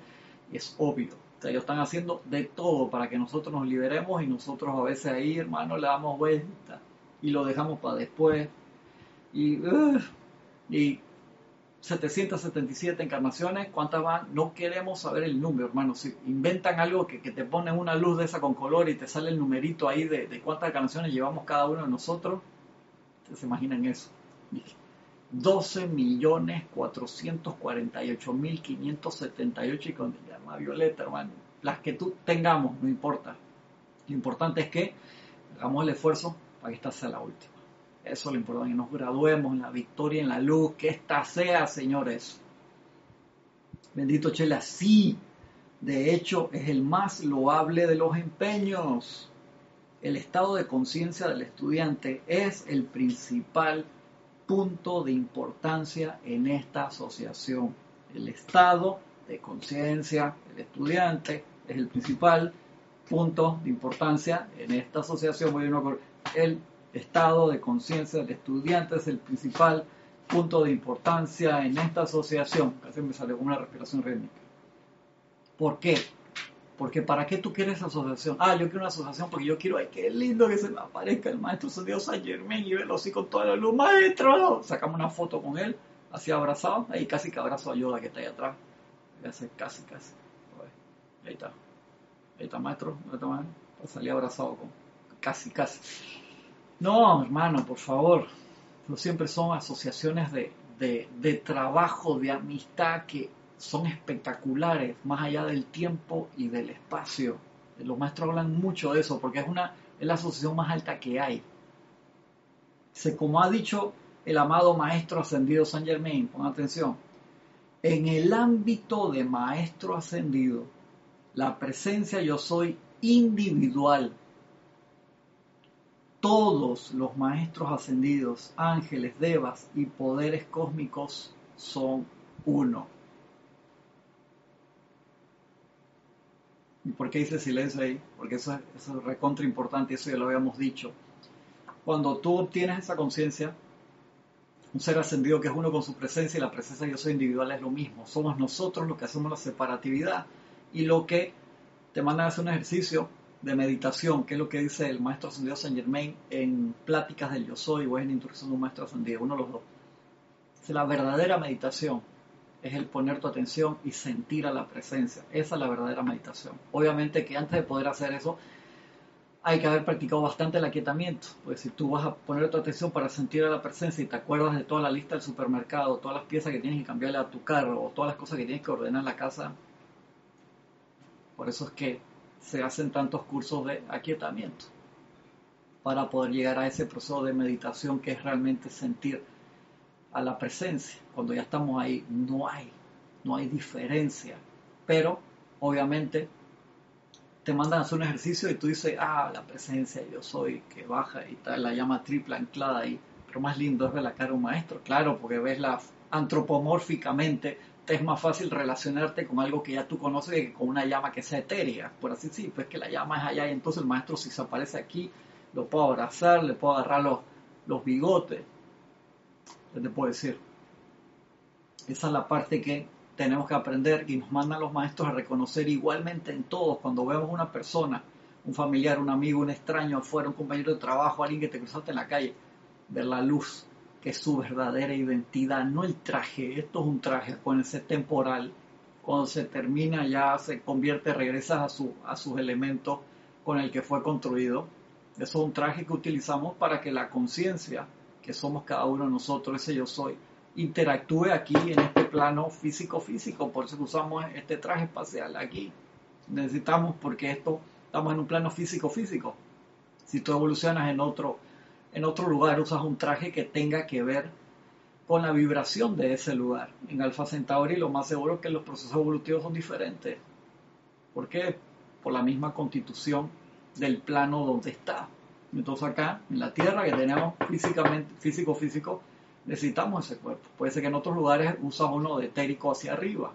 y es obvio ellos están haciendo de todo para que nosotros nos liberemos y nosotros a veces ahí, hermano, le damos vuelta y lo dejamos para después. Y, y 777 encarnaciones, ¿cuántas van? No queremos saber el número, hermano. Si inventan algo que, te ponen una luz de esa con color y te sale el numerito ahí de, de cuántas encarnaciones llevamos cada uno de nosotros, ¿se imaginan eso? 12 millones 448 mil 578 y con llama violeta, hermano. Las que tú tengamos, no importa. Lo importante es que hagamos el esfuerzo para que esta sea la última. Eso es lo importante, que nos graduemos en la victoria, en la luz, que esta sea, señores. Bendito Chela, sí, de hecho es el más loable de los empeños. El estado de conciencia del estudiante es el principal punto de importancia en esta asociación. El estado de conciencia del estudiante es el principal puntos de importancia en esta asociación. El estado de conciencia del estudiante es el principal punto de importancia en esta asociación. Casi me salió como una respiración rítmica. ¿Por qué? Porque ¿para qué tú quieres asociación? Ah, yo quiero una asociación porque yo quiero, ay, qué lindo que se me aparezca el maestro Dios San Germán y verlo así con toda la luz. Maestro, sacamos una foto con él, así abrazado, ahí casi que abrazo a Yoda que está ahí atrás. Hace casi, casi. Ahí está. Ahí está, maestro. Ahí está, maestro. Salí abrazado con casi, casi. No, hermano, por favor. No siempre son asociaciones de, de, de trabajo, de amistad que son espectaculares, más allá del tiempo y del espacio. Los maestros hablan mucho de eso porque es, una, es la asociación más alta que hay. Se, como ha dicho el amado maestro ascendido San Germain, pon atención, en el ámbito de maestro ascendido, la presencia yo soy individual. Todos los maestros ascendidos, ángeles, devas y poderes cósmicos son uno. ¿Y por qué dice silencio ahí? Porque eso es, eso es recontra importante, eso ya lo habíamos dicho. Cuando tú obtienes esa conciencia, un ser ascendido que es uno con su presencia y la presencia de yo soy individual es lo mismo. Somos nosotros los que hacemos la separatividad y lo que te manda a hacer un ejercicio de meditación, que es lo que dice el maestro ascendido Saint Germain en Pláticas del Yo Soy o en Instrucción de un Maestro Ascendido, uno de los dos. la verdadera meditación es el poner tu atención y sentir a la presencia. Esa es la verdadera meditación. Obviamente que antes de poder hacer eso, hay que haber practicado bastante el aquietamiento. Pues si tú vas a poner tu atención para sentir a la presencia y te acuerdas de toda la lista del supermercado, todas las piezas que tienes que cambiarle a tu carro o todas las cosas que tienes que ordenar en la casa, por eso es que se hacen tantos cursos de aquietamiento para poder llegar a ese proceso de meditación que es realmente sentir a la presencia. Cuando ya estamos ahí, no hay, no hay diferencia. Pero, obviamente, te mandan a hacer un ejercicio y tú dices, ah, la presencia, yo soy, que baja y tal, la llama triple anclada ahí. Pero más lindo es ver la cara de un maestro, claro, porque ves la antropomórficamente, te es más fácil relacionarte con algo que ya tú conoces que con una llama que sea etérea, por así decir, pues que la llama es allá y entonces el maestro si se aparece aquí, lo puedo abrazar, le puedo agarrar los, los bigotes, ¿qué te puedo decir? Esa es la parte que tenemos que aprender y nos mandan los maestros a reconocer igualmente en todos, cuando vemos una persona, un familiar, un amigo, un extraño afuera, un compañero de trabajo, alguien que te cruzaste en la calle, ver la luz, que es su verdadera identidad, no el traje, esto es un traje, ese temporal, cuando se termina ya se convierte, regresa a, su, a sus elementos con el que fue construido. Eso es un traje que utilizamos para que la conciencia que somos cada uno de nosotros, ese yo soy, interactúe aquí en este plano físico-físico. Por eso usamos este traje espacial aquí. Necesitamos, porque esto, estamos en un plano físico-físico. Si tú evolucionas en otro, en otro lugar, usas un traje que tenga que ver con la vibración de ese lugar. En Alpha Centauri lo más seguro es que los procesos evolutivos son diferentes. ¿Por qué? Por la misma constitución del plano donde está. Entonces acá, en la Tierra que tenemos físicamente, físico, físico, necesitamos ese cuerpo. Puede ser que en otros lugares usa uno de etérico hacia arriba,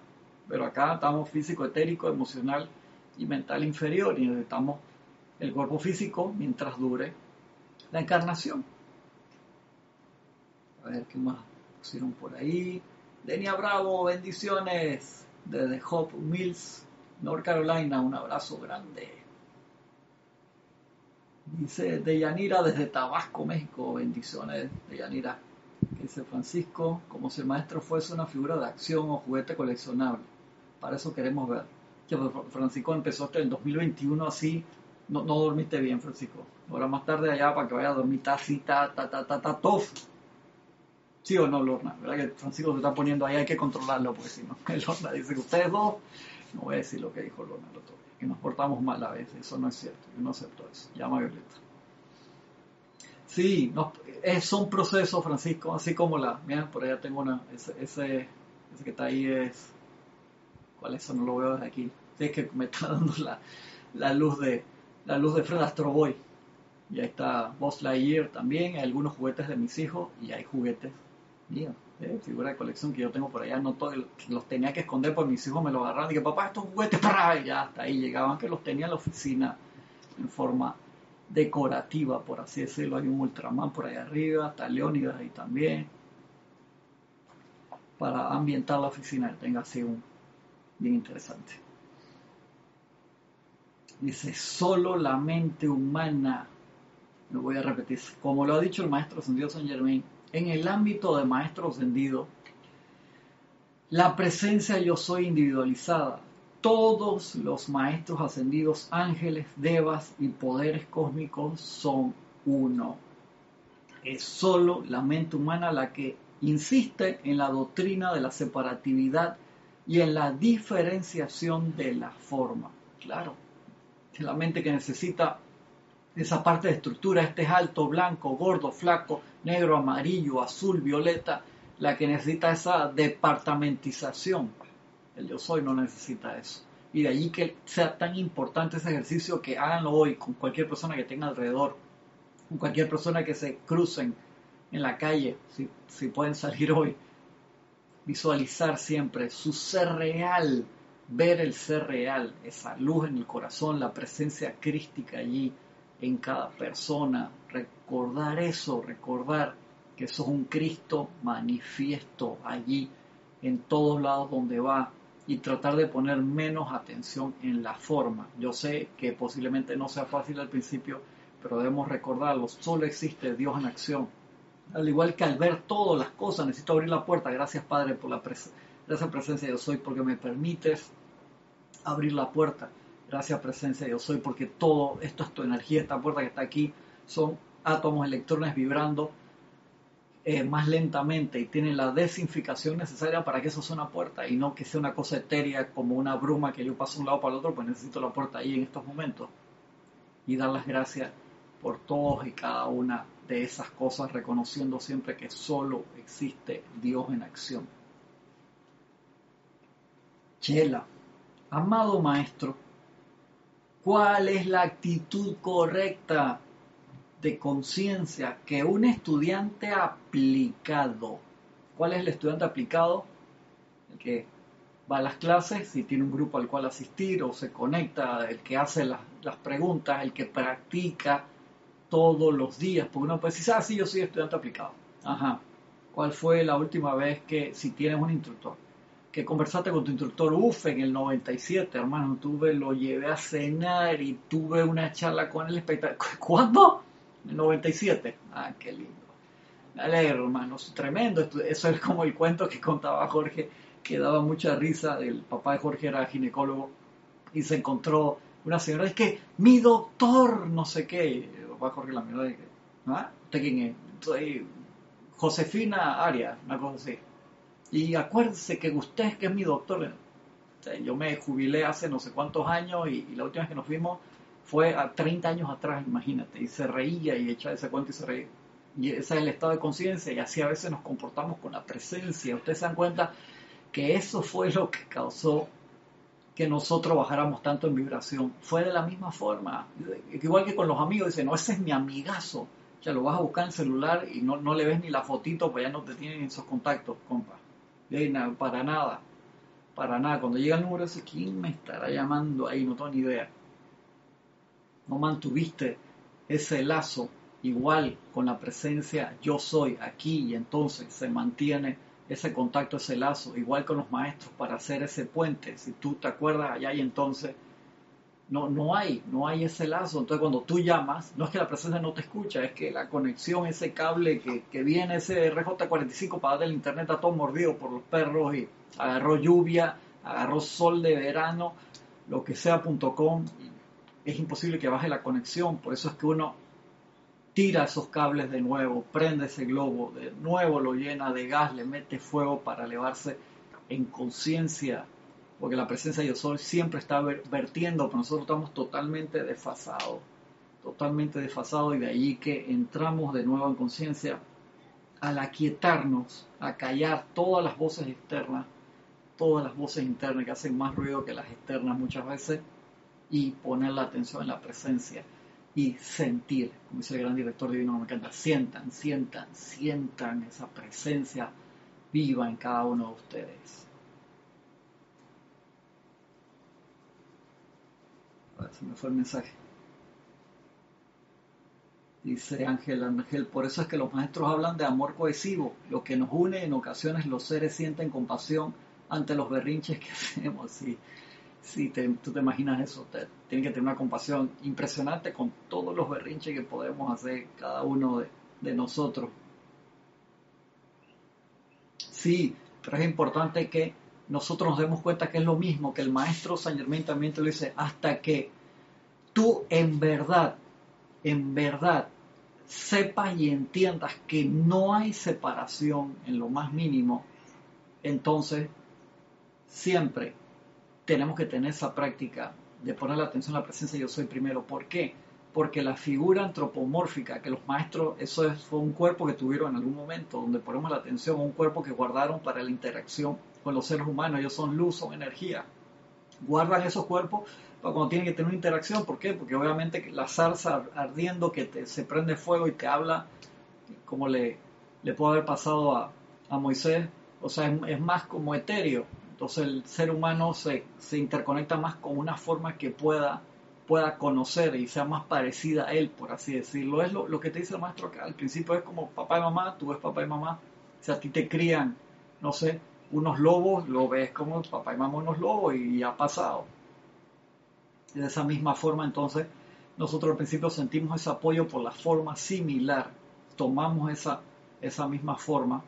pero acá estamos físico, etérico, emocional y mental inferior y necesitamos el cuerpo físico mientras dure la encarnación. A ver qué más pusieron por ahí. Denia Bravo, bendiciones desde Hope Mills, North Carolina. Un abrazo grande. Dice Deyanira desde Tabasco, México. Bendiciones, Deyanira. Dice Francisco, como si el maestro fuese una figura de acción o juguete coleccionable. Para eso queremos ver. Que Francisco empezó hasta el 2021 así. No, dormiste bien, Francisco. Ahora más tarde allá para que vaya a dormir así, ta, ta, ta, ta, tof. ¿Sí o no, Lorna? ¿Verdad que Francisco se está poniendo ahí? Hay que controlarlo, porque si no, [laughs] Lorna dice que ustedes dos, no voy a decir lo que dijo Lorna el otro que nos portamos mal a veces. Eso no es cierto. Yo no acepto eso. Llama a Violeta. Sí, son procesos, Francisco, así como la. Miren, por allá tengo una. Ese, que está ahí es. ¿Cuál es eso? No lo veo desde aquí. es que me está [laughs] dando la, la luz de la luz de Fred Astro Boy. Y ahí está Boss Lightyear también. Hay algunos juguetes de mis hijos y hay juguetes Mía, eh, figura de colección que yo tengo por allá, no los tenía que esconder porque mis hijos me los agarraron que papá, estos juguetes, para ya hasta ahí llegaban que los tenía en la oficina en forma decorativa, por así decirlo. Hay un Ultraman por ahí arriba, está Leónidas ahí también, para ambientar la oficina, tenga así un bien interesante. Dice, solo la mente humana, lo voy a repetir, como lo ha dicho el maestro ascendido San Germain, en el ámbito de maestro ascendido, la presencia yo soy individualizada. Todos los maestros ascendidos, ángeles, devas y poderes cósmicos son uno. Es solo la mente humana la que insiste en la doctrina de la separatividad y en la diferenciación de la forma. Claro, es la mente que necesita esa parte de estructura, este es alto, blanco, gordo, flaco, negro, amarillo, azul, violeta, la que necesita esa departamentización. El yo soy no necesita eso. Y de allí que sea tan importante ese ejercicio que háganlo hoy con cualquier persona que tenga alrededor, con cualquier persona que se crucen en la calle, si, si pueden salir hoy. Visualizar siempre su ser real, ver el ser real, esa luz en el corazón, la presencia crística allí en cada persona, recordar eso, recordar que sos un Cristo manifiesto allí en todos lados donde va y tratar de poner menos atención en la forma. Yo sé que posiblemente no sea fácil al principio, pero debemos recordarlo, solo existe Dios en acción. Al igual que al ver todas las cosas, necesito abrir la puerta. Gracias Padre por la presencia yo soy, porque me permites abrir la puerta. Gracias presencia yo soy, porque todo esto es tu energía, esta puerta que está aquí son átomos, electrones vibrando eh, más lentamente y tienen la desinficación necesaria para que eso sea una puerta y no que sea una cosa etérea como una bruma que yo paso de un lado para el otro, pues necesito la puerta ahí en estos momentos. Y dar las gracias por todos y cada una de esas cosas, reconociendo siempre que solo existe Dios en acción. Chela, amado maestro, ¿cuál es la actitud correcta de conciencia que un estudiante aplicado, ¿cuál es el estudiante aplicado? El que va a las clases, si tiene un grupo al cual asistir o se conecta, el que hace las, preguntas, el que practica todos los días, porque uno puede decir, ah, sí, yo soy estudiante aplicado. Ajá. ¿Cuál fue la última vez que, si tienes un instructor, que conversaste con tu instructor, uf, en el 97, hermano, tuve, lo llevé a cenar y tuve una charla con él espectacular. ¿Cuándo? 97. Ah, qué lindo. Me alegro, hermanos. Tremendo. Eso es como el cuento que contaba Jorge, que daba mucha risa. El papá de Jorge era ginecólogo y se encontró una señora. Es que mi doctor, no sé qué. El papá Jorge la miró y ¿ah? ¿Usted quién es? Soy Josefina Arias, una cosa así. Y acuérdese que usted que es mi doctor. yo me jubilé hace no sé cuántos años y, la última vez que nos fuimos fue a 30 años atrás, imagínate, y se reía y echaba ese cuento y se reía. Y ese es el estado de conciencia y así a veces nos comportamos con la presencia. Ustedes se dan cuenta que eso fue lo que causó que nosotros bajáramos tanto en vibración. Fue de la misma forma. Igual que con los amigos, dicen, no, ese es mi amigazo. Ya lo vas a buscar en el celular y no, no le ves ni la fotito, pues ya no te tienen esos contactos, compa. Para nada. Para nada. Cuando llega el número, ese, ¿quién me estará llamando ahí? No tengo ni idea no mantuviste ese lazo igual con la presencia yo soy aquí y entonces se mantiene ese contacto, ese lazo, igual con los maestros para hacer ese puente. Si tú te acuerdas allá y entonces no, no hay, no hay ese lazo. Entonces cuando tú llamas, no es que la presencia no te escucha, es que la conexión, ese cable que, que viene, ese RJ45 para dar el internet a todo mordido por los perros y agarró lluvia, agarró sol de verano, lo que sea.com es imposible que baje la conexión, por eso es que uno tira esos cables de nuevo, prende ese globo, de nuevo lo llena de gas, le mete fuego para elevarse en conciencia, porque la presencia de Dios siempre está vertiendo, pero nosotros estamos totalmente desfasados, totalmente desfasados y de ahí que entramos de nuevo en conciencia al aquietarnos, a callar todas las voces externas, todas las voces internas que hacen más ruido que las externas muchas veces y poner la atención en la presencia. y sentir, como dice el gran director divino, me sientan, sientan, sientan esa presencia viva en cada uno de ustedes. A ver, se me fue el mensaje. Dice Ángel Ángel, por eso es que los maestros hablan de amor cohesivo, lo que nos une en ocasiones los seres sienten compasión ante los berrinches que [laughs] hacemos. Sí tú te imaginas eso, te, tienen que tener una compasión impresionante con todos los berrinches que podemos hacer cada uno de, de nosotros. Sí, pero es importante que nosotros nos demos cuenta que es lo mismo que el maestro San Germain también te lo dice, hasta que tú en verdad, en verdad sepas y entiendas que no hay separación en lo más mínimo, entonces siempre tenemos que tener esa práctica de poner la atención a la presencia yo soy primero. ¿Por qué? Porque la figura antropomórfica que los maestros, eso fue un cuerpo que tuvieron en algún momento, donde ponemos la atención a un cuerpo que guardaron para la interacción con los seres humanos, ellos son luz, son energía. Guardan esos cuerpos cuando tienen que tener una interacción. ¿Por qué? Porque obviamente la zarza ardiendo que te, se prende fuego y te habla, como le, le puede haber pasado a, a Moisés, o sea, es, más como etéreo. Entonces el ser humano se, se, interconecta más con una forma que pueda, pueda conocer y sea más parecida a él, por así decirlo. Es lo, lo que te dice el maestro acá. Al principio es como papá y mamá, tú ves papá y mamá. Si a ti te crían, no sé, unos lobos, lo ves como papá y mamá unos lobos y ya ha pasado de esa misma forma, entonces, nosotros al principio sentimos ese apoyo por la forma similar, tomamos esa, esa misma forma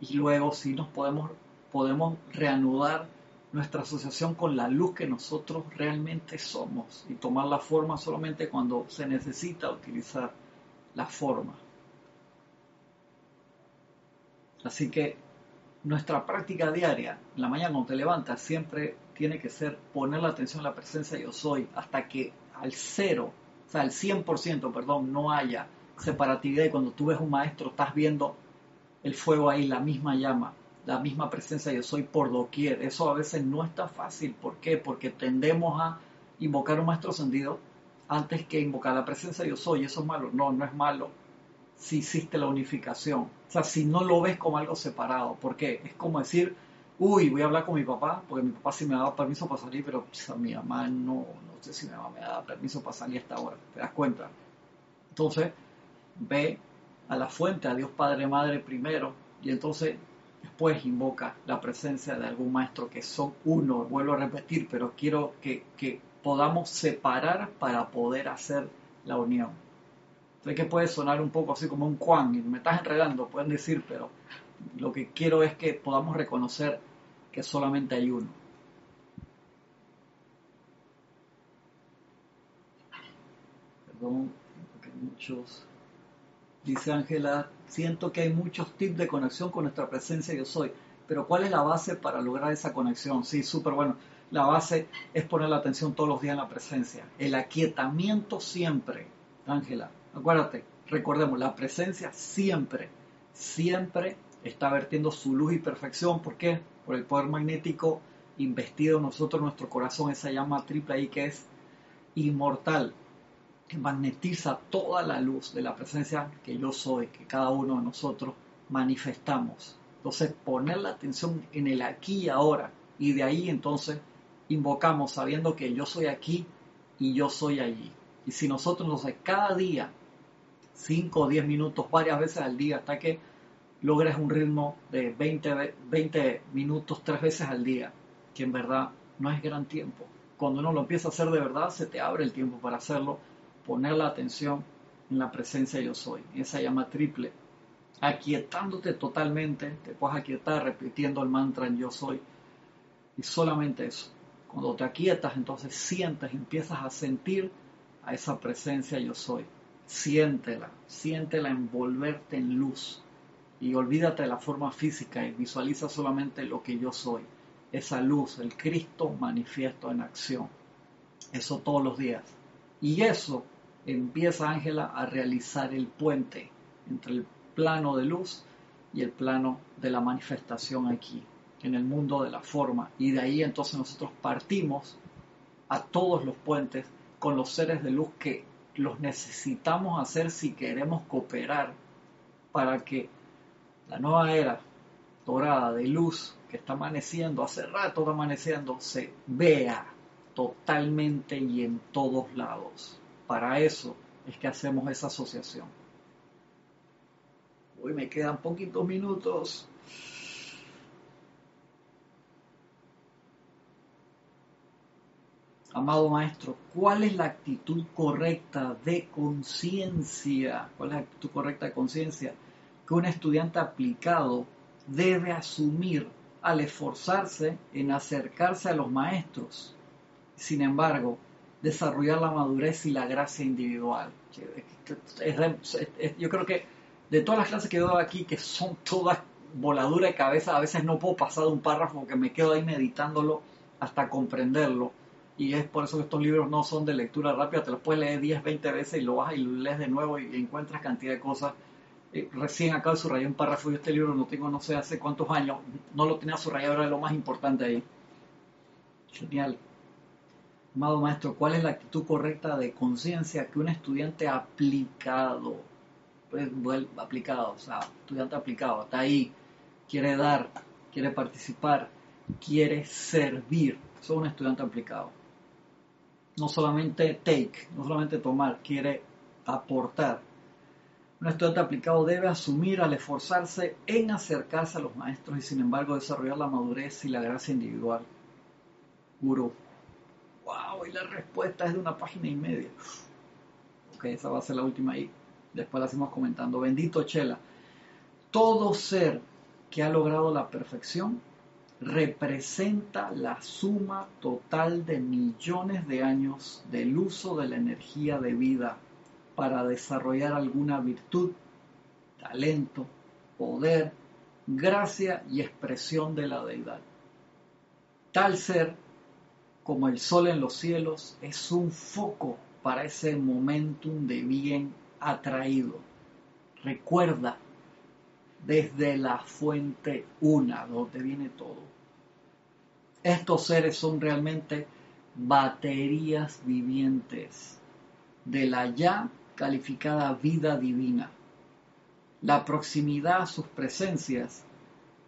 y luego sí nos podemos, podemos reanudar nuestra asociación con la luz que nosotros realmente somos y tomar la forma solamente cuando se necesita utilizar la forma. Así que nuestra práctica diaria, en la mañana cuando te levantas, siempre tiene que ser poner la atención en la presencia yo soy hasta que al cero, o sea, al 100%, perdón, no haya separatividad y cuando tú ves un maestro estás viendo el fuego ahí, la misma llama, la misma presencia yo soy por doquier. Eso a veces no es tan fácil. ¿Por qué? Porque tendemos a invocar un maestro ascendido antes que invocar la presencia yo soy. Eso es malo. No, no es malo si hiciste la unificación. O sea, si no lo ves como algo separado. ¿Por qué? Es como decir, uy, voy a hablar con mi papá, porque mi papá sí me dado permiso para salir, pero pues, a mi mamá no, no sé si mi mamá me dado permiso para salir a esta hora, ¿te das cuenta? Entonces, ve a la fuente, a Dios Padre Madre primero, y entonces después invoca la presencia de algún maestro que son uno, vuelvo a repetir, pero quiero que, que podamos separar para poder hacer la unión. Sé que puede sonar un poco así como un cuán, y me estás enredando, pueden decir, pero lo que quiero es que podamos reconocer que solamente hay uno. Perdón, porque muchos. Dice Ángela, siento que hay muchos tips de conexión con nuestra presencia yo soy, pero ¿cuál es la base para lograr esa conexión? Sí, súper bueno. La base es poner la atención todos los días en la presencia. El aquietamiento siempre, Ángela. Acuérdate, recordemos, la presencia siempre, siempre está vertiendo su luz y perfección. ¿Por qué? Por el poder magnético investido en nosotros, nuestro corazón, esa llama triple ahí que es inmortal, que magnetiza toda la luz de la presencia que yo soy, que cada uno de nosotros manifestamos. Entonces, poner la atención en el aquí y ahora, y de ahí entonces invocamos sabiendo que yo soy aquí y yo soy allí. Y si nosotros, nos cada día, 5 o 10 minutos, varias veces al día, hasta que logres un ritmo de 20, 20 minutos tres veces al día, que en verdad no es gran tiempo. Cuando uno lo empieza a hacer de verdad, se te abre el tiempo para hacerlo, poner la atención en la presencia yo soy, esa llama triple, aquietándote totalmente, te puedes aquietar repitiendo el mantra en yo soy, y solamente eso. Cuando te aquietas, entonces sientes, empiezas a sentir a esa presencia yo soy. Siéntela, siéntela envolverte en luz y olvídate de la forma física y visualiza solamente lo que yo soy, esa luz, el Cristo manifiesto en acción. Eso todos los días. Y eso empieza Ángela a realizar el puente entre el plano de luz y el plano de la manifestación aquí, en el mundo de la forma. Y de ahí entonces nosotros partimos a todos los puentes con los seres de luz que los necesitamos hacer si queremos cooperar para que la nueva era dorada de luz que está amaneciendo, hace rato está amaneciendo, se vea totalmente y en todos lados. Para eso es que hacemos esa asociación. Hoy me quedan poquitos minutos. Amado maestro, ¿cuál es la actitud correcta de conciencia? ¿Cuál es la actitud correcta de conciencia que un estudiante aplicado debe asumir al esforzarse en acercarse a los maestros? Sin embargo, desarrollar la madurez y la gracia individual. yo creo que de todas las clases que doy aquí, que son todas voladura de cabeza, a veces no puedo pasar de un párrafo porque me quedo ahí meditándolo hasta comprenderlo y es por eso que estos libros no son de lectura rápida, te los puedes leer 10, 20 veces y lo vas y lo lees de nuevo y encuentras cantidad de cosas. Eh, recién acabo de subrayar un párrafo y este libro no tengo no sé hace cuántos años, no lo tenía subrayado, era lo más importante ahí. Genial. Amado maestro, ¿cuál es la actitud correcta de conciencia que un estudiante aplicado, pues, aplicado, o sea, estudiante aplicado, está ahí, quiere dar, quiere participar, quiere servir, es un estudiante aplicado no solamente take, no solamente tomar, quiere aportar. Un estudiante aplicado debe asumir al esforzarse en acercarse a los maestros y sin embargo desarrollar la madurez y la gracia individual. Guru. ¡Wow! Y la respuesta es de una página y media. Ok, esa va a ser la última y después la hacemos comentando. Bendito Chela. Todo ser que ha logrado la perfección representa la suma total de millones de años del uso de la energía de vida para desarrollar alguna virtud, talento, poder, gracia y expresión de la deidad. Tal ser, como el sol en los cielos, es un foco para ese momentum de bien atraído. Recuerda, desde la fuente una, donde viene todo. Estos seres son realmente baterías vivientes de la ya calificada vida divina. La proximidad a sus presencias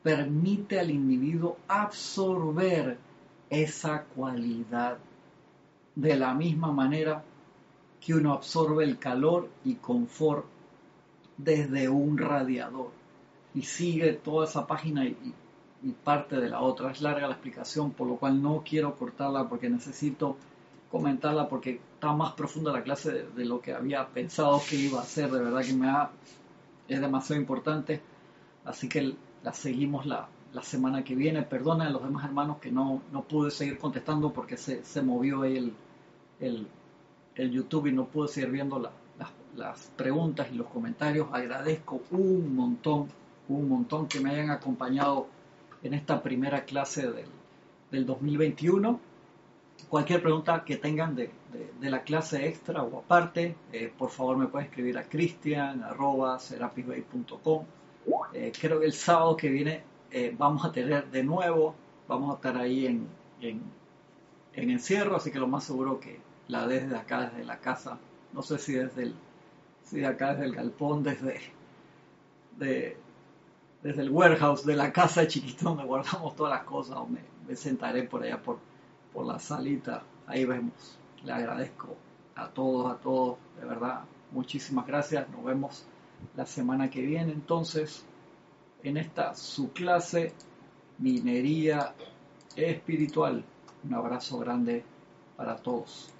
permite al individuo absorber esa cualidad de la misma manera que uno absorbe el calor y confort desde un radiador. Y sigue toda esa página y, parte de la otra. Es larga la explicación, por lo cual no quiero cortarla porque necesito comentarla porque está más profunda la clase de, lo que había pensado que iba a ser. De verdad que me ha, es demasiado importante. Así que la seguimos la, la semana que viene. Perdona a los demás hermanos que no, no pude seguir contestando porque se, se movió el, el, el, YouTube y no pude seguir viendo las, las preguntas y los comentarios. Agradezco un montón, un montón que me hayan acompañado en esta primera clase del, del 2021. Cualquier pregunta que tengan de, de, la clase extra o aparte, eh, por favor me pueden escribir a cristian.com. Eh, creo que el sábado que viene eh, vamos a tener de nuevo, vamos a estar ahí en, en, en, encierro, así que lo más seguro que la desde acá, desde la casa, no sé si desde el, si de acá, desde el galpón, desde de, desde el warehouse de la casa chiquita donde guardamos todas las cosas, o me, sentaré por allá por, por la salita, ahí vemos. Le agradezco a todos, a todos, de verdad, muchísimas gracias. Nos vemos la semana que viene entonces en esta su clase minería espiritual. Un abrazo grande para todos.